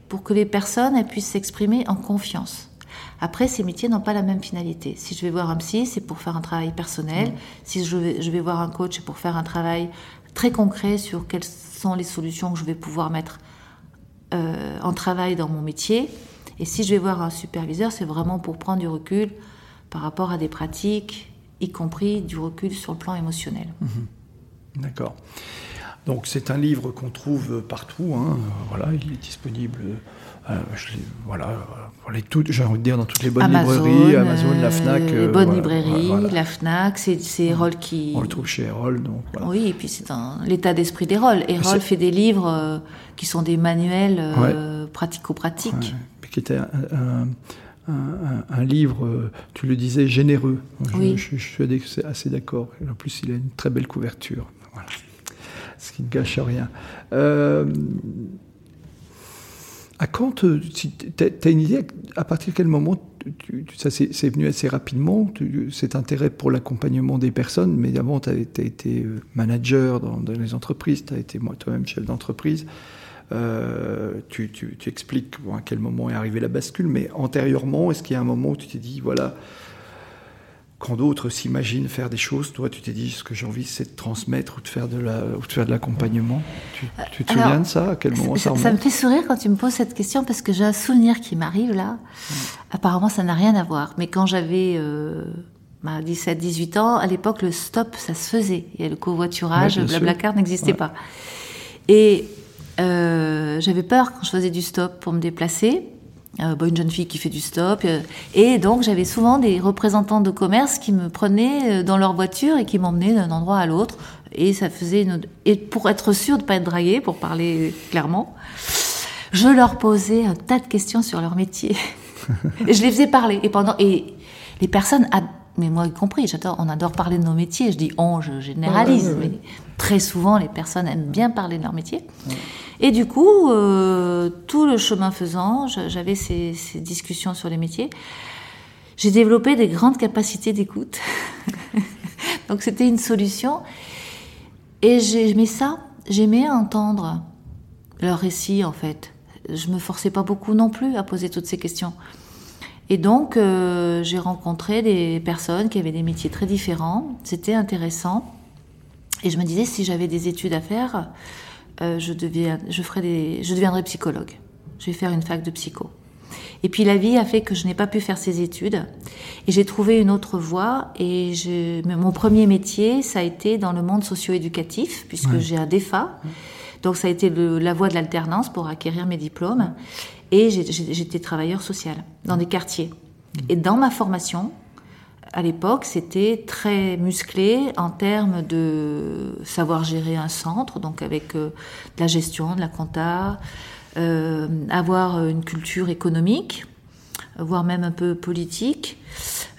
[SPEAKER 2] pour que les personnes puissent s'exprimer en confiance. Après, ces métiers n'ont pas la même finalité. Si je vais voir un psy, c'est pour faire un travail personnel. Mm. Si je vais, je vais voir un coach, c'est pour faire un travail très concret sur quelles sont les solutions que je vais pouvoir mettre euh, en travail dans mon métier. Et si je vais voir un superviseur, c'est vraiment pour prendre du recul par rapport à des pratiques, y compris du recul sur le plan émotionnel.
[SPEAKER 1] Mm-hmm. D'accord. Donc c'est un livre qu'on trouve partout. Hein. Voilà, il est disponible euh, voilà, j'ai envie de dire dans toutes les bonnes librairies, Amazon, la Fnac.
[SPEAKER 2] les euh, bonnes librairies, la Fnac, c'est Erol qui.
[SPEAKER 1] On le trouve chez Erol, donc.
[SPEAKER 2] Oui, et puis c'est l'état d'esprit d'Erol. Erol fait des livres euh, qui sont des manuels pratico-pratiques.
[SPEAKER 1] qui était un, livre, tu le disais, généreux. Je, je, suis assez d'accord. En plus, il a une très belle couverture. Voilà. Ce qui ne gâche rien. À quand, tu as une idée à partir de quel moment ça c'est venu assez rapidement, cet intérêt pour l'accompagnement des personnes, mais avant tu as, été euh, manager dans, les entreprises, tu as été toi-même chef d'entreprise. tu, tu, expliques à quel moment est arrivée la bascule, mais antérieurement, est-ce qu'il y a un moment où tu t'es dit, voilà, quand d'autres s'imaginent faire des choses, toi, tu t'es dit, ce que j'ai envie, c'est de transmettre ou de faire de la, ou de faire de l'accompagnement. Tu, tu, te souviens de ça? À quel moment ça,
[SPEAKER 2] ça, me fait sourire quand tu me poses cette question parce que j'ai un souvenir qui m'arrive là. Apparemment, ça n'a rien à voir. Mais quand j'avais euh, 17-18 ans, à l'époque, le stop, ça se faisait. Il y a le covoiturage, ouais, Blablacar n'existait pas. Et euh, j'avais peur quand je faisais du stop pour me déplacer. Euh, une jeune fille qui fait du stop. Euh, et donc j'avais souvent des représentants de commerce qui me prenaient euh, dans leur voiture et qui m'emmenaient d'un endroit à l'autre. Et ça faisait une... Et pour être sûr de pas être draguée, pour parler clairement, je leur posais un tas de questions sur leur métier. et je les faisais parler. Et pendant et les personnes, mais moi y compris, j'adore, on adore parler de nos métiers. Je dis on, je généralise, mais très souvent les personnes aiment bien parler de leur métier. Et du coup, euh, tout le chemin faisant, j'avais ces, ces, discussions sur les métiers. J'ai développé des grandes capacités d'écoute. Donc c'était une solution. Et j'aimais ça, j'aimais entendre leur récit en fait. Je me forçais pas beaucoup non plus à poser toutes ces questions. Et donc euh, j'ai rencontré des personnes qui avaient des métiers très différents. C'était intéressant. Et je me disais si j'avais des études à faire, euh, je, deviens, je, ferai des, je deviendrai psychologue. Je vais faire une fac de psycho. Et puis la vie a fait que je n'ai pas pu faire ces études. Et j'ai trouvé une autre voie. Et je, mon premier métier, ça a été dans le monde socio-éducatif, puisque ouais. j'ai un DEFA. Donc ça a été le, la voie de l'alternance pour acquérir mes diplômes. Et j'étais travailleur social dans des quartiers. Et dans ma formation, à l'époque, c'était très musclé en termes de savoir gérer un centre, donc avec euh, de la gestion, de la compta, euh, avoir une culture économique, voire même un peu politique.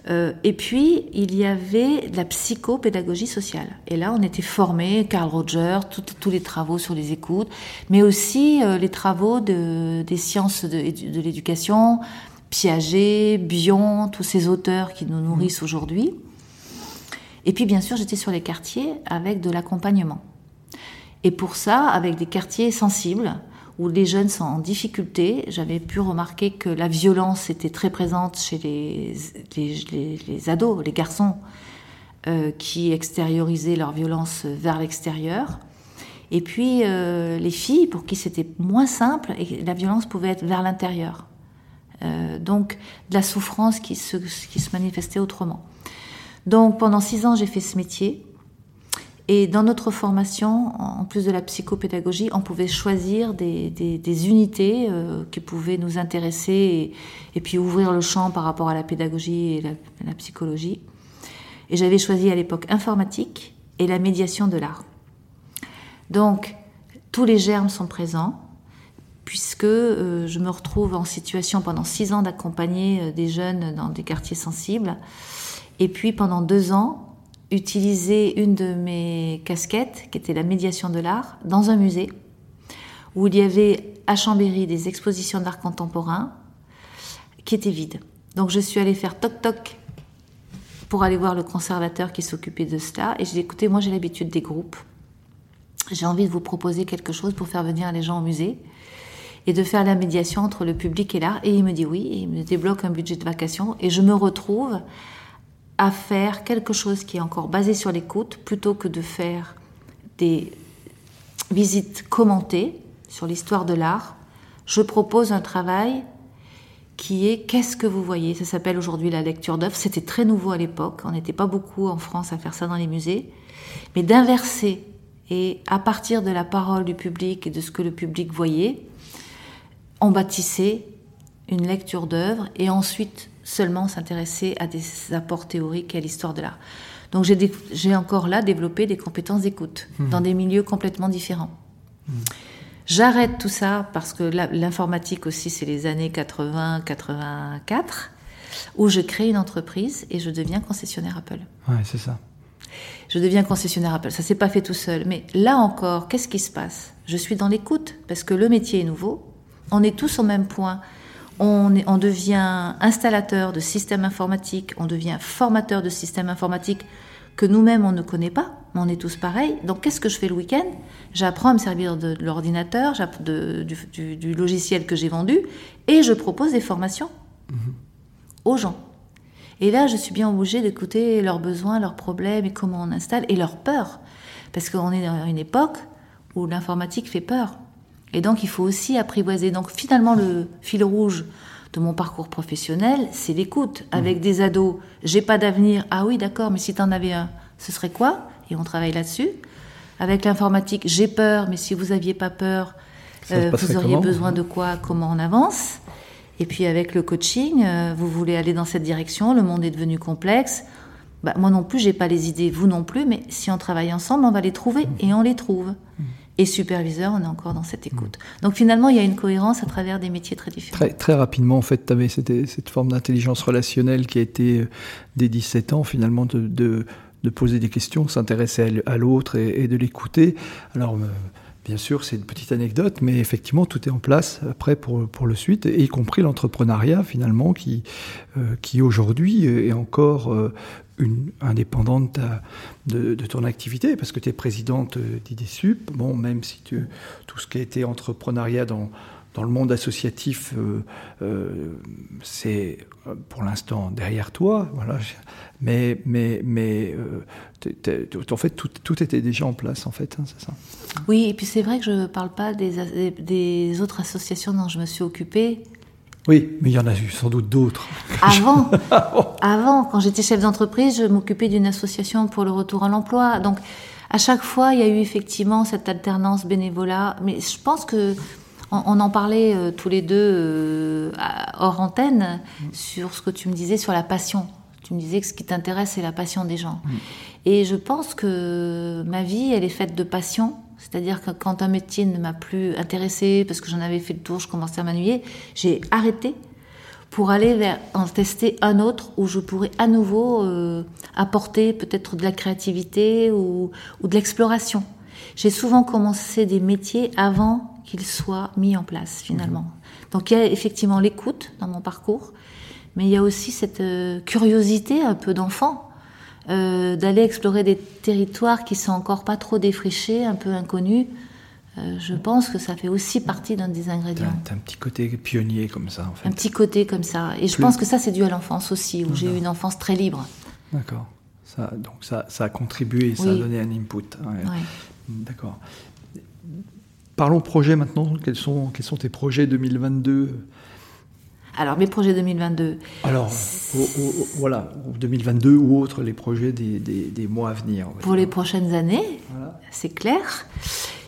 [SPEAKER 2] Euh, et puis, il y avait de la psychopédagogie sociale. Et là, on était formés, Carl Rogers, tous les travaux sur les écoutes, mais aussi euh, les travaux de, des sciences de, de l'éducation, Piaget, Bion, tous ces auteurs qui nous nourrissent mmh. aujourd'hui. Et puis bien sûr, j'étais sur les quartiers avec de l'accompagnement. Et pour ça, avec des quartiers sensibles, où les jeunes sont en difficulté, j'avais pu remarquer que la violence était très présente chez les, les, les, ados, les garçons, euh, qui extériorisaient leur violence vers l'extérieur. Et puis euh, les filles, pour qui c'était moins simple, et la violence pouvait être vers l'intérieur. Euh, donc de la souffrance qui se, qui se manifestait autrement. Donc pendant six ans, j'ai fait ce métier. Et dans notre formation, en plus de la psychopédagogie, on pouvait choisir des, des, unités euh, qui pouvaient nous intéresser et, puis ouvrir le champ par rapport à la pédagogie et la, la psychologie. Et j'avais choisi à l'époque informatique et la médiation de l'art. Donc, tous les germes sont présents puisque euh, je me retrouve en situation pendant six ans d'accompagner euh, des jeunes dans des quartiers sensibles, et puis pendant deux ans, utiliser une de mes casquettes, qui était la médiation de l'art, dans un musée, où il y avait à Chambéry des expositions d'art contemporain qui étaient vides. Donc je suis allée faire toc-toc pour aller voir le conservateur qui s'occupait de cela, et j'ai dit, écoutez, moi j'ai l'habitude des groupes, j'ai envie de vous proposer quelque chose pour faire venir les gens au musée et de faire la médiation entre le public et l'art. Et il me dit oui, il me débloque un budget de vacation et je me retrouve à faire quelque chose qui est encore basé sur l'écoute plutôt que de faire des visites commentées sur l'histoire de l'art. Je propose un travail qui est qu'est-ce que vous voyez? Ça s'appelle aujourd'hui la lecture d'œuvres. C'était très nouveau à l'époque. On n'était pas beaucoup en France à faire ça dans les musées. Mais d'inverser et à partir de la parole du public et de ce que le public voyait, on bâtissait une lecture d'œuvre et ensuite seulement s'intéresser à des apports théoriques et à l'histoire de l'art. Donc j'ai encore là développé des compétences d'écoute mmh. dans des milieux complètement différents. Mmh. J'arrête tout ça parce que l'informatique aussi, c'est les années 80-84, où je crée une entreprise et je deviens concessionnaire Apple.
[SPEAKER 1] Ouais, c'est ça.
[SPEAKER 2] Je deviens concessionnaire Apple. Ça s'est pas fait tout seul. Mais là encore, qu'est-ce qui se passe? Je suis dans l'écoute parce que le métier est nouveau. On est tous au même point. On, est, on, devient installateur de systèmes informatiques, on devient formateur de systèmes informatiques que nous-mêmes on ne connaît pas, on est tous pareils. Donc qu'est-ce que je fais le week-end? J'apprends à me servir de, l'ordinateur, du, logiciel que j'ai vendu, et je propose des formations mhm. aux gens. Et là, je suis bien obligée d'écouter leurs besoins, leurs problèmes et comment on installe, et leurs peurs. Parce qu'on est dans une époque où l'informatique fait peur. Et donc, il faut aussi apprivoiser. Donc, finalement, le fil rouge de mon parcours professionnel, c'est l'écoute. Avec mmh. des ados, j'ai pas d'avenir. Ah oui, d'accord, mais si tu en avais un, ce serait quoi? Et on travaille là-dessus. Avec l'informatique, j'ai peur, mais si vous aviez pas peur, euh, vous auriez besoin de quoi? Comment on avance? Et puis avec le coaching, euh, vous voulez aller dans cette direction, le monde est devenu complexe. Bah, moi non plus, j'ai pas les idées, vous non plus, mais si on travaille ensemble, on va les trouver mmh. et on les trouve. Et superviseur, on est encore dans cette écoute. Donc finalement, il y a une cohérence à travers des métiers très différents.
[SPEAKER 1] Très, rapidement, en fait, tu avais cette, forme d'intelligence relationnelle qui a été, euh, dès 17 ans, finalement, de, poser des questions, s'intéresser à l'autre et, de l'écouter. Alors, euh, bien sûr, c'est une petite anecdote, mais effectivement, tout est en place après pour, pour le suite, y compris l'entrepreneuriat, finalement, qui, euh, qui aujourd'hui est encore indépendante de, ton activité, parce que tu es présidente d'IDESUP, bon, même si tout ce qui a été entrepreneuriat dans, dans le monde associatif, euh, euh, c'est euh, pour l'instant derrière toi, voilà. Mais, mais, mais en fait, tout, tout, était déjà en place, en fait, hein, c'est ça.
[SPEAKER 2] Oui, et puis c'est vrai que je ne parle pas des, des, autres associations dont je me suis occupée.
[SPEAKER 1] Oui, mais il y en a eu sans doute d'autres.
[SPEAKER 2] Avant, avant, quand j'étais chef d'entreprise, je m'occupais d'une association pour le retour à l'emploi. Donc, à chaque fois, il y a eu effectivement cette alternance bénévolat. Mais je pense que on, en parlait euh, tous les deux euh, hors antenne sur ce que tu me disais sur la passion. Tu me disais que ce qui t'intéresse, c'est la passion des gens. Mm. Et je pense que ma vie, elle est faite de passion c'est-à-dire que quand un métier ne m'a plus intéressé parce que j'en avais fait le tour, je commençais à m'ennuyer, j'ai arrêté pour aller vers en tester un autre où je pourrais à nouveau euh, apporter peut-être de la créativité ou, de l'exploration. J'ai souvent commencé des métiers avant qu'ils soient mis en place finalement. Mhm. Donc il y a effectivement l'écoute dans mon parcours, mais il y a aussi cette euh, curiosité un peu d'enfant euh, d'aller explorer des territoires qui sont encore pas trop défrichés, un peu inconnus. Euh, je pense que ça fait aussi partie d'un des ingrédients.
[SPEAKER 1] T'as un petit côté pionnier comme ça, en fait.
[SPEAKER 2] Un petit côté comme ça. Et je pense que ça, c'est dû à l'enfance aussi, où j'ai eu une enfance très libre.
[SPEAKER 1] D'accord. Ça, donc ça, ça, a contribué, ça a donné un input. D'accord. Parlons projet maintenant. Quels sont, quels sont tes projets 2022
[SPEAKER 2] alors, mes projets 2022.
[SPEAKER 1] Alors, voilà, 2022 ou autres, les projets des, des, mois à venir.
[SPEAKER 2] Pour les prochaines années, c'est clair,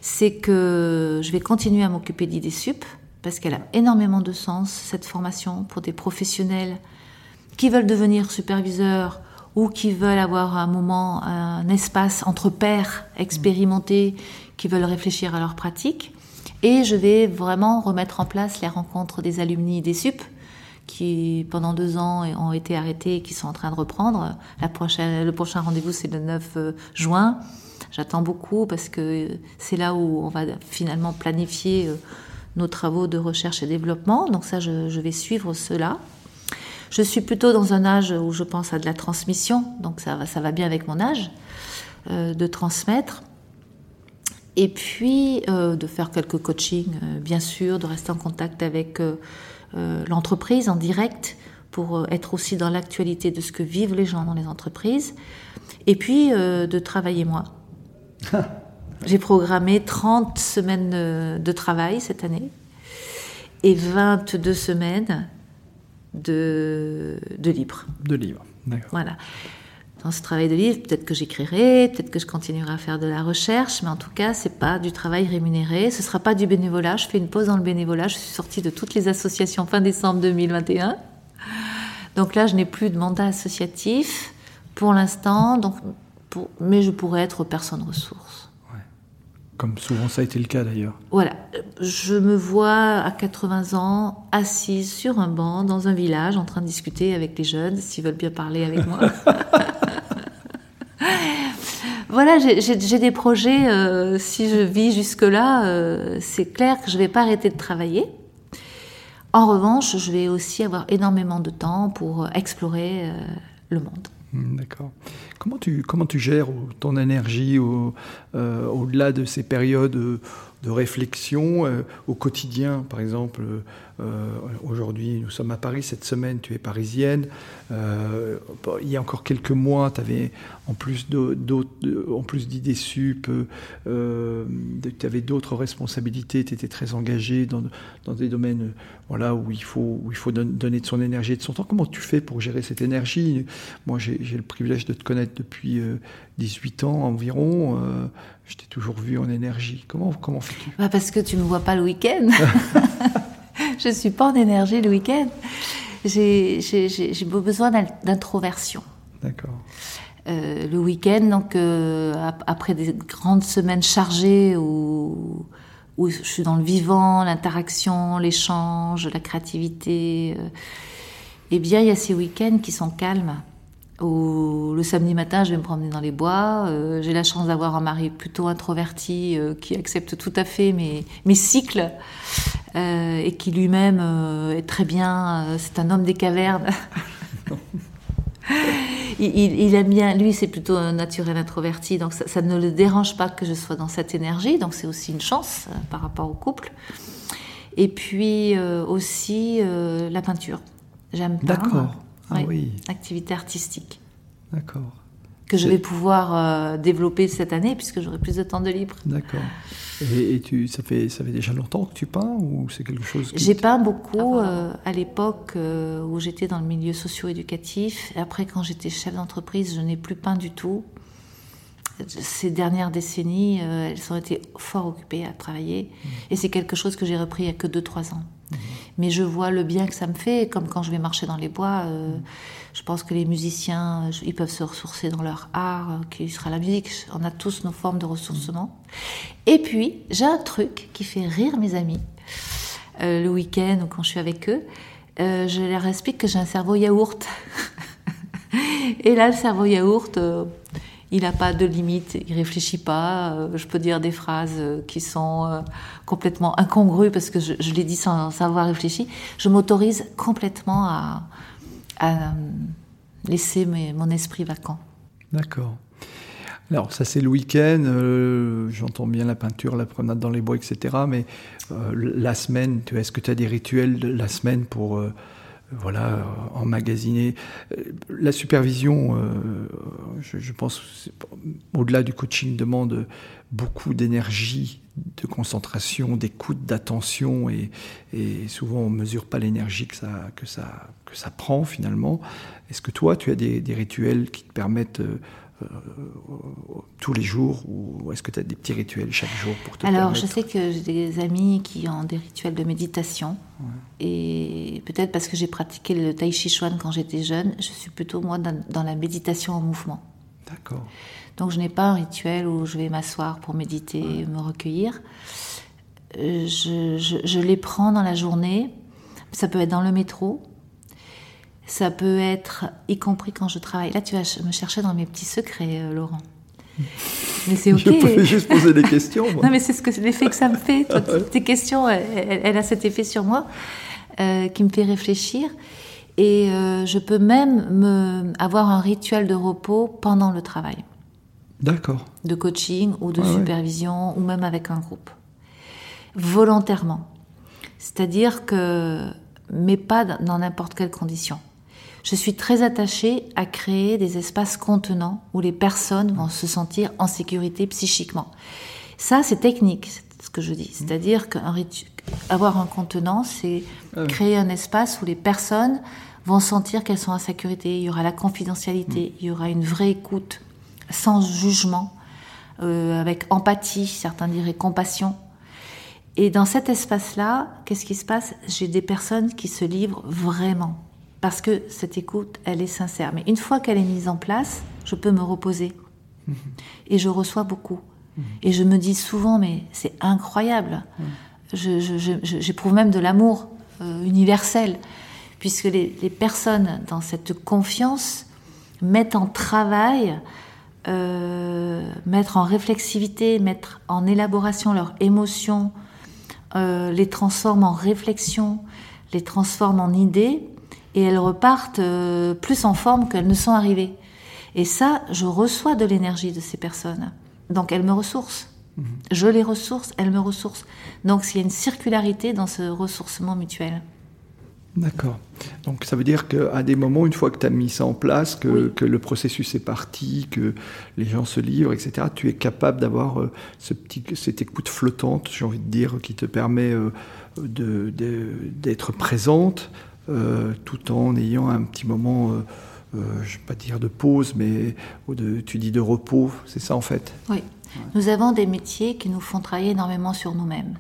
[SPEAKER 2] c'est que je vais continuer à m'occuper d'IDESUP, parce qu'elle a énormément de sens, cette formation, pour des professionnels qui veulent devenir superviseurs ou qui veulent avoir un moment, un espace entre pairs expérimentés, qui veulent réfléchir à leur pratique. Et je vais vraiment remettre en place les rencontres des alumni des SUP, qui pendant deux ans ont été arrêtés et qui sont en train de reprendre. La prochaine, le prochain rendez-vous, c'est le 9 euh, juin. J'attends beaucoup parce que c'est là où on va finalement planifier euh, nos travaux de recherche et développement. Donc ça, je, vais suivre cela. Je suis plutôt dans un âge où je pense à de la transmission, donc ça va, ça va bien avec mon âge, euh, de transmettre. Et puis de faire quelques coachings, bien sûr, de rester en contact avec l'entreprise en direct pour euh, être aussi dans l'actualité de ce que vivent les gens dans les entreprises. Et puis euh, de travailler moi. J'ai programmé 30 semaines de travail cette année et 22 semaines de, de libre.
[SPEAKER 1] De libre, d'accord.
[SPEAKER 2] Voilà dans ce travail de livre, peut-être que j'écrirai, peut-être que je continuerai à faire de la recherche, mais en tout cas, c'est pas du travail rémunéré, ce sera pas du bénévolat. Je fais une pause dans le bénévolat. Je suis sortie de toutes les associations fin décembre 2021. Donc là, je n'ai plus de mandat associatif pour l'instant, donc mais je pourrais être personne ressource.
[SPEAKER 1] Comme souvent ça a été le cas d'ailleurs.
[SPEAKER 2] Voilà, je me vois à 80 ans assise sur un banc dans un village en train de discuter avec les jeunes s'ils veulent bien parler avec moi. voilà, j'ai des projets. Euh, si je vis jusque-là, euh, c'est clair que je ne vais pas arrêter de travailler. En revanche, je vais aussi avoir énormément de temps pour explorer euh, le monde.
[SPEAKER 1] Hmm, d'accord. Comment tu, gères ton énergie au, au-delà de ces périodes de réflexion euh, au quotidien. Par exemple, euh, aujourd'hui, nous sommes à Paris, cette semaine, tu es parisienne. Euh, il y a encore quelques mois, tu avais, en plus d'idées sup, tu avais d'autres responsabilités, tu étais très engagée dans, des domaines voilà, où il faut, où il faut donner de son énergie et de son temps. Comment tu fais pour gérer cette énergie? Moi, j'ai le privilège de te connaître depuis 18 ans environ. Je t'ai toujours vu en énergie. Comment, comment fais-tu?
[SPEAKER 2] Bah Parce que tu ne me vois pas le week-end. je ne suis pas en énergie le week-end. J'ai besoin d'introversion.
[SPEAKER 1] D'accord.
[SPEAKER 2] Euh, le week-end, donc euh, après des grandes semaines chargées où, où je suis dans le vivant, l'interaction, l'échange, la créativité, euh, eh bien il y a ces week-ends qui sont calmes le samedi matin, je vais me promener dans les bois. Euh, j'ai la chance d'avoir un mari plutôt introverti euh, qui accepte tout à fait mes, mes cycles euh, et qui lui-même est très bien. c'est un homme des cavernes. il, aime bien, lui, c'est plutôt un naturel introverti, donc ça, ne le dérange pas que je sois dans cette énergie. Donc c'est aussi une chance par rapport au couple. Et puis aussi la peinture. J'aime
[SPEAKER 1] D'accord. Ah oui.
[SPEAKER 2] Activité artistique.
[SPEAKER 1] D'accord.
[SPEAKER 2] Que je vais pouvoir euh, développer cette année puisque j'aurai plus de temps de libre.
[SPEAKER 1] D'accord. Et, tu, ça, fait, ça fait déjà longtemps que tu peins ou c'est quelque chose
[SPEAKER 2] J'ai peint beaucoup euh, à l'époque euh, où j'étais dans le milieu socio-éducatif. Après, quand j'étais chef d'entreprise, je n'ai plus peint du tout. Ces dernières décennies, elles ont été fort occupées à travailler. Mmh. Et c'est quelque chose que j'ai repris il n'y a que 2-3 ans. Mmh. Mais je vois le bien que ça me fait, comme quand je vais marcher dans les bois. Euh, je pense que les musiciens, ils peuvent se ressourcer dans leur art, euh, qui sera la musique. On a tous nos formes de ressourcement. Et puis, j'ai un truc qui fait rire mes amis. Euh, le week-end ou quand je suis avec eux, je leur explique que j'ai un cerveau yaourt. Et là, le cerveau yaourt, il n'a pas de limite, il réfléchit pas. Euh, je peux dire des phrases euh, qui sont euh, complètement incongrues parce que je, l'ai dit sans, savoir réfléchir. Je m'autorise complètement à, laisser mon esprit vacant.
[SPEAKER 1] D'accord. Alors ça c'est le week-end, j'entends bien la peinture, la promenade dans les bois, etc. Mais la semaine, est-ce que tu as des rituels la semaine pour voilà, emmagasiner. La supervision, euh, je, pense, au-delà du coaching, demande beaucoup d'énergie, de concentration, d'écoute, d'attention, et, souvent on ne mesure pas l'énergie que ça, que, ça, que ça prend finalement. Est-ce que toi, tu as des, rituels qui te permettent euh, tous les jours ou est-ce que tu as des petits rituels chaque jour pour te
[SPEAKER 2] Alors, je sais que j'ai des amis qui ont des rituels de méditation. Et peut-être parce que j'ai pratiqué le tai chi chuan quand j'étais jeune, je suis plutôt moi dans, la méditation en mouvement.
[SPEAKER 1] D'accord.
[SPEAKER 2] Donc, je n'ai pas un rituel où je vais m'asseoir pour méditer, me recueillir. Euh, je, je les prends dans la journée. Ça peut être dans le métro, ça peut être, y compris quand je travaille. Là, tu vas me chercher dans mes petits secrets, euh, Laurent.
[SPEAKER 1] Mais c'est ok. Je peux juste poser des questions.
[SPEAKER 2] non, mais c'est ce que l'effet que ça me fait. tes questions, elle, a cet effet sur moi euh, qui me fait réfléchir. Et euh, je peux même me, avoir un rituel de repos pendant le travail.
[SPEAKER 1] D'accord.
[SPEAKER 2] De coaching ou de supervision ou même avec un groupe. Volontairement. C'est-à-dire que, mais pas dans n'importe quelle condition je suis très attachée à créer des espaces contenants où les personnes vont se sentir en sécurité psychiquement. Ça, c'est technique, c'est ce que je dis. C'est-à-dire qu'avoir un contenant, c'est ah créer un espace où les personnes vont sentir qu'elles sont en sécurité. Il y aura la confidentialité, mm. il y aura une vraie écoute, sans jugement, euh, avec empathie, certains diraient compassion. Et dans cet espace-là, qu'est-ce qui se passe? J'ai des personnes qui se livrent vraiment parce que cette écoute, elle est sincère. Mais une fois qu'elle est mise en place, je peux me reposer. Mhm. Et je reçois beaucoup. Mhm. Et je me dis souvent, mais c'est incroyable. J'éprouve même de l'amour euh, universel, puisque les, personnes, dans cette confiance, mettent en travail, euh, mettre en réflexivité, mettre en élaboration leurs émotions, euh, les transforment en réflexion, les transforment en idées, et elles repartent euh, plus en forme qu'elles ne sont arrivées. Et ça, je reçois de l'énergie de ces personnes. Donc elles me ressourcent. Mhm. Je les ressource, elles me ressourcent. Donc il y a une circularité dans ce ressourcement mutuel.
[SPEAKER 1] D'accord. Donc ça veut dire qu'à des moments, une fois que tu as mis ça en place, que, le processus est parti, que les gens se livrent, etc., tu es capable d'avoir euh, ce petit, cette écoute flottante, j'ai envie de dire, qui te permet euh, d'être présente tout en ayant un petit moment, je ne vais pas dire de pause, mais de, tu dis de repos, c'est ça en fait?
[SPEAKER 2] Oui. Nous avons des métiers qui nous font travailler énormément sur nous-mêmes.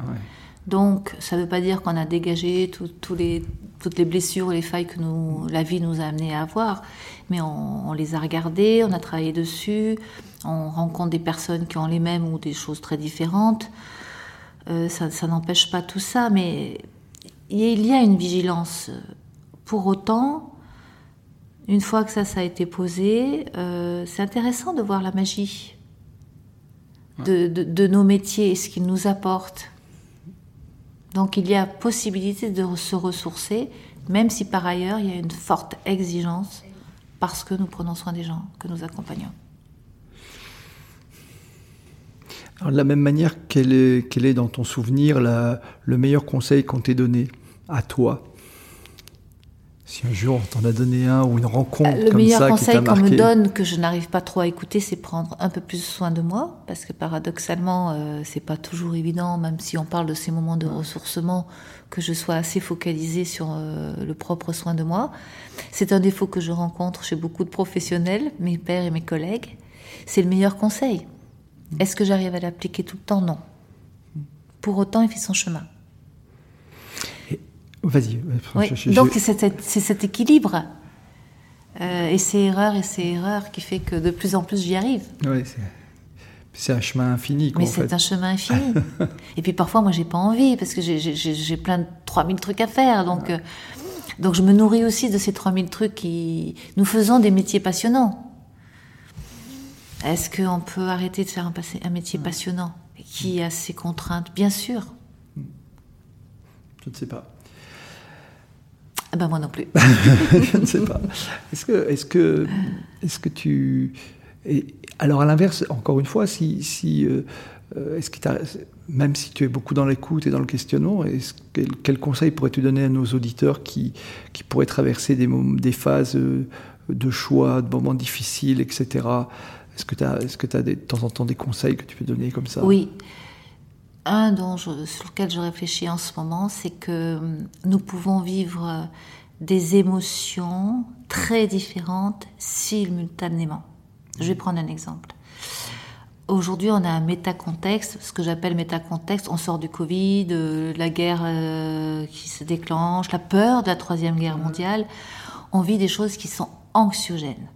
[SPEAKER 2] Donc, ça ne veut pas dire qu'on a dégagé les, toutes les blessures, les failles que nous, la vie nous a amené à avoir, mais on, les a regardées, on a travaillé dessus, on rencontre des personnes qui ont les mêmes ou des choses très différentes. Euh, ça, n'empêche pas tout ça, mais il y a une vigilance. Pour autant, une fois que ça, ça a été posé, euh, c'est intéressant de voir la magie de, de nos métiers et ce qu'ils nous apportent. Donc il y a possibilité de se ressourcer, même si par ailleurs il y a une forte exigence, parce que nous prenons soin des gens que nous accompagnons.
[SPEAKER 1] Alors, de la même manière, quel est, quel est dans ton souvenir le meilleur conseil qu'on t'ait donné? À toi si un jour on t'en a donné un ou une rencontre
[SPEAKER 2] euh, le meilleur conseil qu'on me donne, que je n'arrive pas trop à écouter, c'est prendre un peu plus soin de moi, parce que paradoxalement, euh, c'est pas toujours évident, même si on parle de ces moments de ressourcement, que je sois assez focalisée sur euh, le propre soin de moi. C'est un défaut que je rencontre chez beaucoup de professionnels, mes pères et mes collègues. C'est le meilleur conseil. Est-ce que j'arrive à l'appliquer tout le temps? Non. Pour autant, il fait son chemin.
[SPEAKER 1] Vas-y.
[SPEAKER 2] Donc c'est cet équilibre. Euh, et c'est erreur et c'est erreur qui fait que de plus en plus j'y arrive.
[SPEAKER 1] Oui, c'est un chemin infini.
[SPEAKER 2] Mais c'est un chemin infini. et puis parfois, moi, j'ai pas envie parce que j'ai plein de 3000 trucs à faire. Donc, euh, donc je me nourris aussi de ces 3000 trucs qui. Nous faisons des métiers passionnants. Est-ce qu'on peut arrêter de faire un, un métier passionnant qui a ses contraintes? Bien sûr.
[SPEAKER 1] Je ne sais pas.
[SPEAKER 2] Ah ben moi non plus.
[SPEAKER 1] je ne sais pas. Est-ce que, est-ce que, est-ce que tu, et, alors à l'inverse, encore une fois, si, si euh, est-ce même si tu es beaucoup dans l'écoute et dans le questionnement, est-ce, quel, quel, conseil pourrais-tu donner à nos auditeurs qui, qui pourraient traverser des, des phases euh, de choix, de moments difficiles, etc. Est-ce que tu as, est-ce que as de temps en temps des conseils que tu peux donner comme ça?
[SPEAKER 2] Oui. Un dont sur lequel je réfléchis en ce moment, c'est que hum, nous pouvons vivre des émotions très différentes simultanément. Je vais prendre un exemple. Aujourd'hui, on a un métacontexte, ce que j'appelle métacontexte. On sort du Covid, de la guerre euh, qui se déclenche, la peur de la troisième guerre mondiale. On vit des choses qui sont anxiogènes.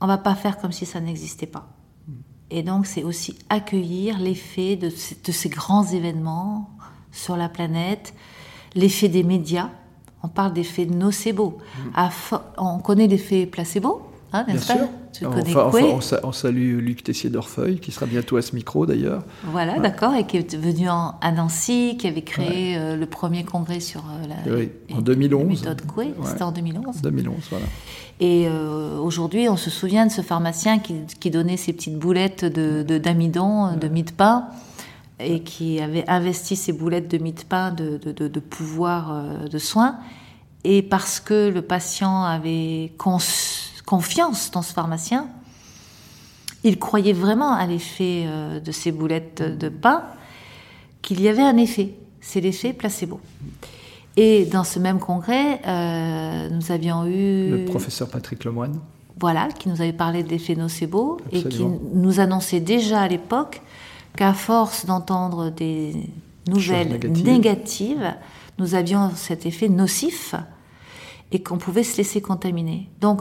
[SPEAKER 2] On va pas faire comme si ça n'existait pas. Et donc, c'est aussi accueillir l'effet de, de, ces grands événements sur la planète, l'effet des médias. On parle d'effet nocebo. Mm. On connaît l'effet placebo, hein, n'est-ce pas?
[SPEAKER 1] Tu connais on, salue Luc Tessier d'Orfeuille, qui sera bientôt à ce micro d'ailleurs.
[SPEAKER 2] Voilà, d'accord, et qui est venu à Nancy, qui avait créé euh, le premier congrès sur euh, la,
[SPEAKER 1] oui, en 2011.
[SPEAKER 2] méthode Coué. C'était en 2011.
[SPEAKER 1] 2011, voilà.
[SPEAKER 2] Et euh, aujourd'hui, on se souvient de ce pharmacien qui, donnait ces petites boulettes de, d'amidon, de, mie de pain, et qui avait investi ces boulettes de mie de pain de, de pouvoir euh, de soins. Et parce que le patient avait confiance dans ce pharmacien, il croyait vraiment à l'effet euh, de ces boulettes de pain, qu'il y avait un effet. C'est l'effet placebo. Et dans ce même congrès, euh, nous avions eu...
[SPEAKER 1] Le professeur Patrick Lemoine.
[SPEAKER 2] Voilà, qui nous avait parlé de l'effet nocebo et qui nous annonçait déjà à l'époque qu'à force d'entendre des nouvelles négatives. nous avions cet effet nocif et qu'on pouvait se laisser contaminer. Donc,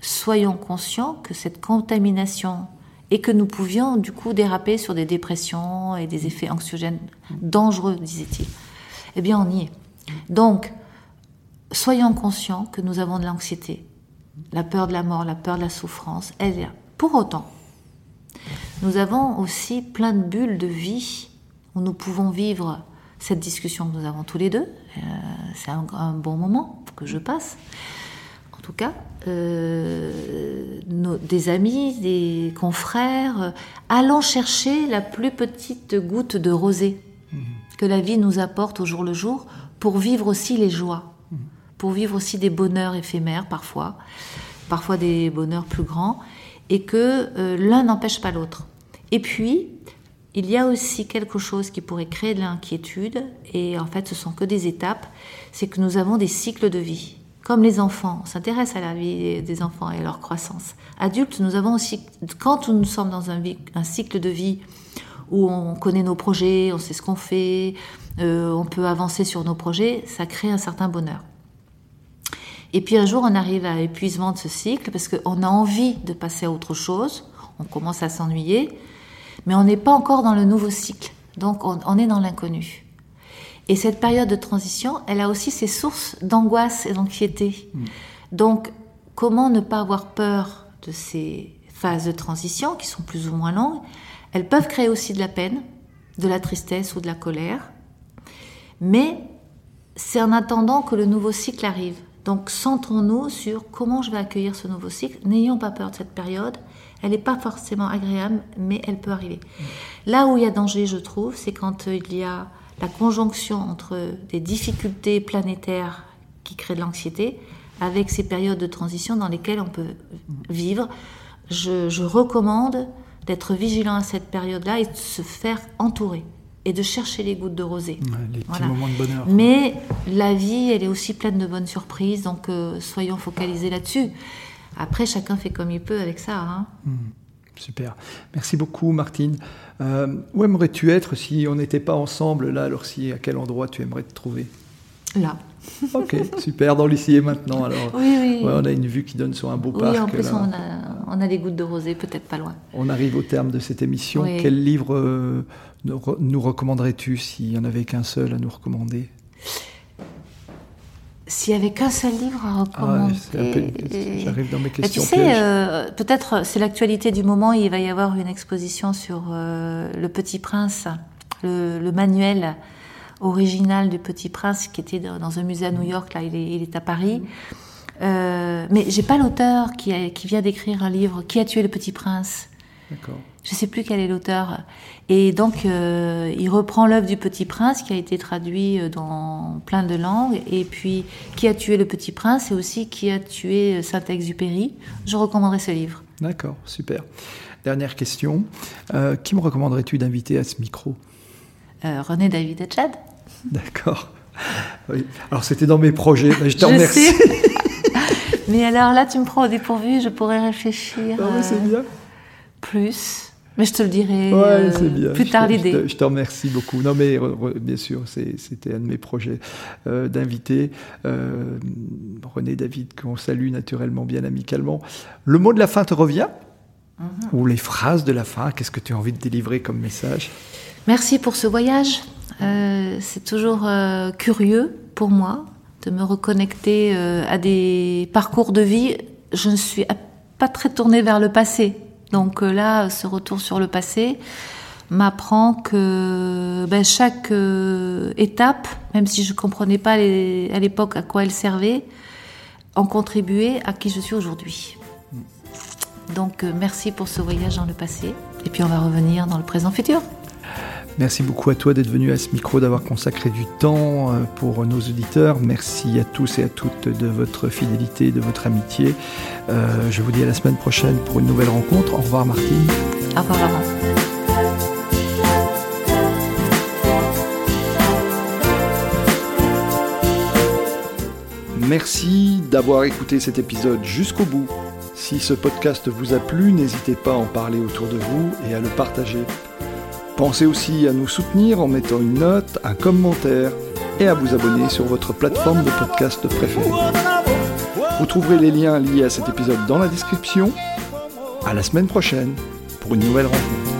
[SPEAKER 2] soyons conscients que cette contamination et que nous pouvions du coup déraper sur des dépressions et des effets anxiogènes dangereux, disait-il. Eh bien, on y est. Donc, soyons conscients que nous avons de l'anxiété, la peur de la mort, la peur de la souffrance, elle est là. Pour autant, nous avons aussi plein de bulles de vie où nous pouvons vivre cette discussion que nous avons tous les deux. Euh, c'est un, bon moment que je passe. Tout cas, euh, des amis, des confrères, euh, allant chercher la plus petite goutte de rosée mhm. que la vie nous apporte au jour le jour pour vivre aussi les joies, mhm. pour vivre aussi des bonheurs éphémères parfois, parfois des bonheurs plus grands, et que euh, l'un n'empêche pas l'autre. Et puis, il y a aussi quelque chose qui pourrait créer de l'inquiétude, et en fait ce sont que des étapes, c'est que nous avons des cycles de vie. Comme les enfants, on s'intéresse à la vie des enfants et à leur croissance. Adultes, nous avons aussi, quand nous sommes dans un, cycle de vie où on connaît nos projets, on sait ce qu'on fait, euh, on peut avancer sur nos projets, ça crée un certain bonheur. Et puis un jour, on arrive à l'épuisement de ce cycle parce qu'on a envie de passer à autre chose, on commence à s'ennuyer, mais on n'est pas encore dans le nouveau cycle. Donc on, est dans l'inconnu. Et cette période de transition, elle a aussi ses sources d'angoisse et d'anxiété. Mm. Donc comment ne pas avoir peur de ces phases de transition qui sont plus ou moins longues? Elles peuvent créer aussi de la peine, de la tristesse ou de la colère. Mais c'est en attendant que le nouveau cycle arrive. Donc centrons-nous sur comment je vais accueillir ce nouveau cycle. N'ayons pas peur de cette période. Elle n'est pas forcément agréable, mais elle peut arriver. Là où il y a danger, je trouve, c'est quand euh, il y a la conjonction entre des difficultés planétaires qui créent de l'anxiété avec ces périodes de transition dans lesquelles on peut vivre. Je, recommande d'être vigilant à cette période-là et de se faire entourer et de chercher les gouttes de rosée.
[SPEAKER 1] les petits moments de bonheur.
[SPEAKER 2] Mais la vie, elle est aussi pleine de bonnes surprises, donc euh, soyons focalisés là-dessus. Après, chacun fait comme il peut avec ça. Hein. Hmm.
[SPEAKER 1] Super. Merci beaucoup, Martine. Euh, où aimerais-tu être si on n'était pas ensemble là Alors, si, à quel endroit tu aimerais te trouver?
[SPEAKER 2] Là.
[SPEAKER 1] ok, super, dans l'ici et maintenant. Alors,
[SPEAKER 2] oui, oui.
[SPEAKER 1] on a une vue qui donne sur un beau parc.
[SPEAKER 2] Oui, en plus, on, a, on, a, des gouttes de rosée, peut-être pas loin.
[SPEAKER 1] On arrive au terme de cette émission. Quel livre euh, nous recommanderais-tu s'il n'y en avait qu'un seul à nous recommander?
[SPEAKER 2] S'il n'y avait qu'un seul livre à recommander.
[SPEAKER 1] J'arrive dans mes questions.
[SPEAKER 2] tu sais, euh, peut-être c'est l'actualité du moment, il va y avoir une exposition sur euh, Le Petit Prince, le, manuel original du Petit Prince qui était dans un musée à New York, là il est, il est à Paris. Euh, mais j'ai pas l'auteur qui, qui vient d'écrire un livre, Qui a tué le Petit Prince? Je ne sais plus quel est l'auteur. Et donc, euh, il reprend l'œuvre du Petit Prince qui a été traduit euh, dans plein de langues. Et puis, Qui a tué le Petit Prince et aussi Qui a tué euh, Saint-Exupéry. Je recommanderais ce livre.
[SPEAKER 1] D'accord, super. Dernière question. qui me recommanderais-tu d'inviter à ce micro?
[SPEAKER 2] René David Etchad.
[SPEAKER 1] D'accord. Oui. Alors, c'était dans mes projets. Mais je te remercie.
[SPEAKER 2] mais alors là, tu me prends au dépourvu, je pourrais réfléchir.
[SPEAKER 1] Ah c'est bien.
[SPEAKER 2] Plus. Mais je te le dirai euh, plus tard l'idée.
[SPEAKER 1] Je, te remercie beaucoup. Non, mais bien sûr, c'était un de mes projets euh, d'inviter euh, René David, qu'on salue naturellement, bien amicalement. Le mot de la fin te revient? Mhm. Ou les phrases de la fin? Qu'est-ce que tu as envie de délivrer comme message?
[SPEAKER 2] Merci pour ce voyage. C'est toujours curieux pour moi de me reconnecter à des parcours de vie. Je ne suis pas très tournée vers le passé donc euh, là, ce retour sur le passé m'apprend que ben, chaque euh, étape, même si je ne comprenais pas à l'époque à quoi elle servait, en contribuait à qui je suis aujourd'hui. Donc euh, merci pour ce voyage dans le passé. Et puis on va revenir dans le présent futur.
[SPEAKER 1] Merci beaucoup à toi d'être venu à ce micro, d'avoir consacré du temps euh, pour nos auditeurs. Merci à tous et à toutes de votre fidélité de votre amitié. Euh, je vous dis à la semaine prochaine pour une nouvelle rencontre. Au revoir Martine.
[SPEAKER 2] Au revoir Laurent.
[SPEAKER 1] Merci d'avoir écouté cet épisode jusqu'au bout. Si ce podcast vous a plu, n'hésitez pas à en parler autour de vous et à le partager. Pensez aussi à nous soutenir en mettant une note, un commentaire et à vous abonner sur votre plateforme de podcast préférée. Vous trouverez les liens liés à cet épisode dans la description. À la semaine prochaine pour une nouvelle rencontre.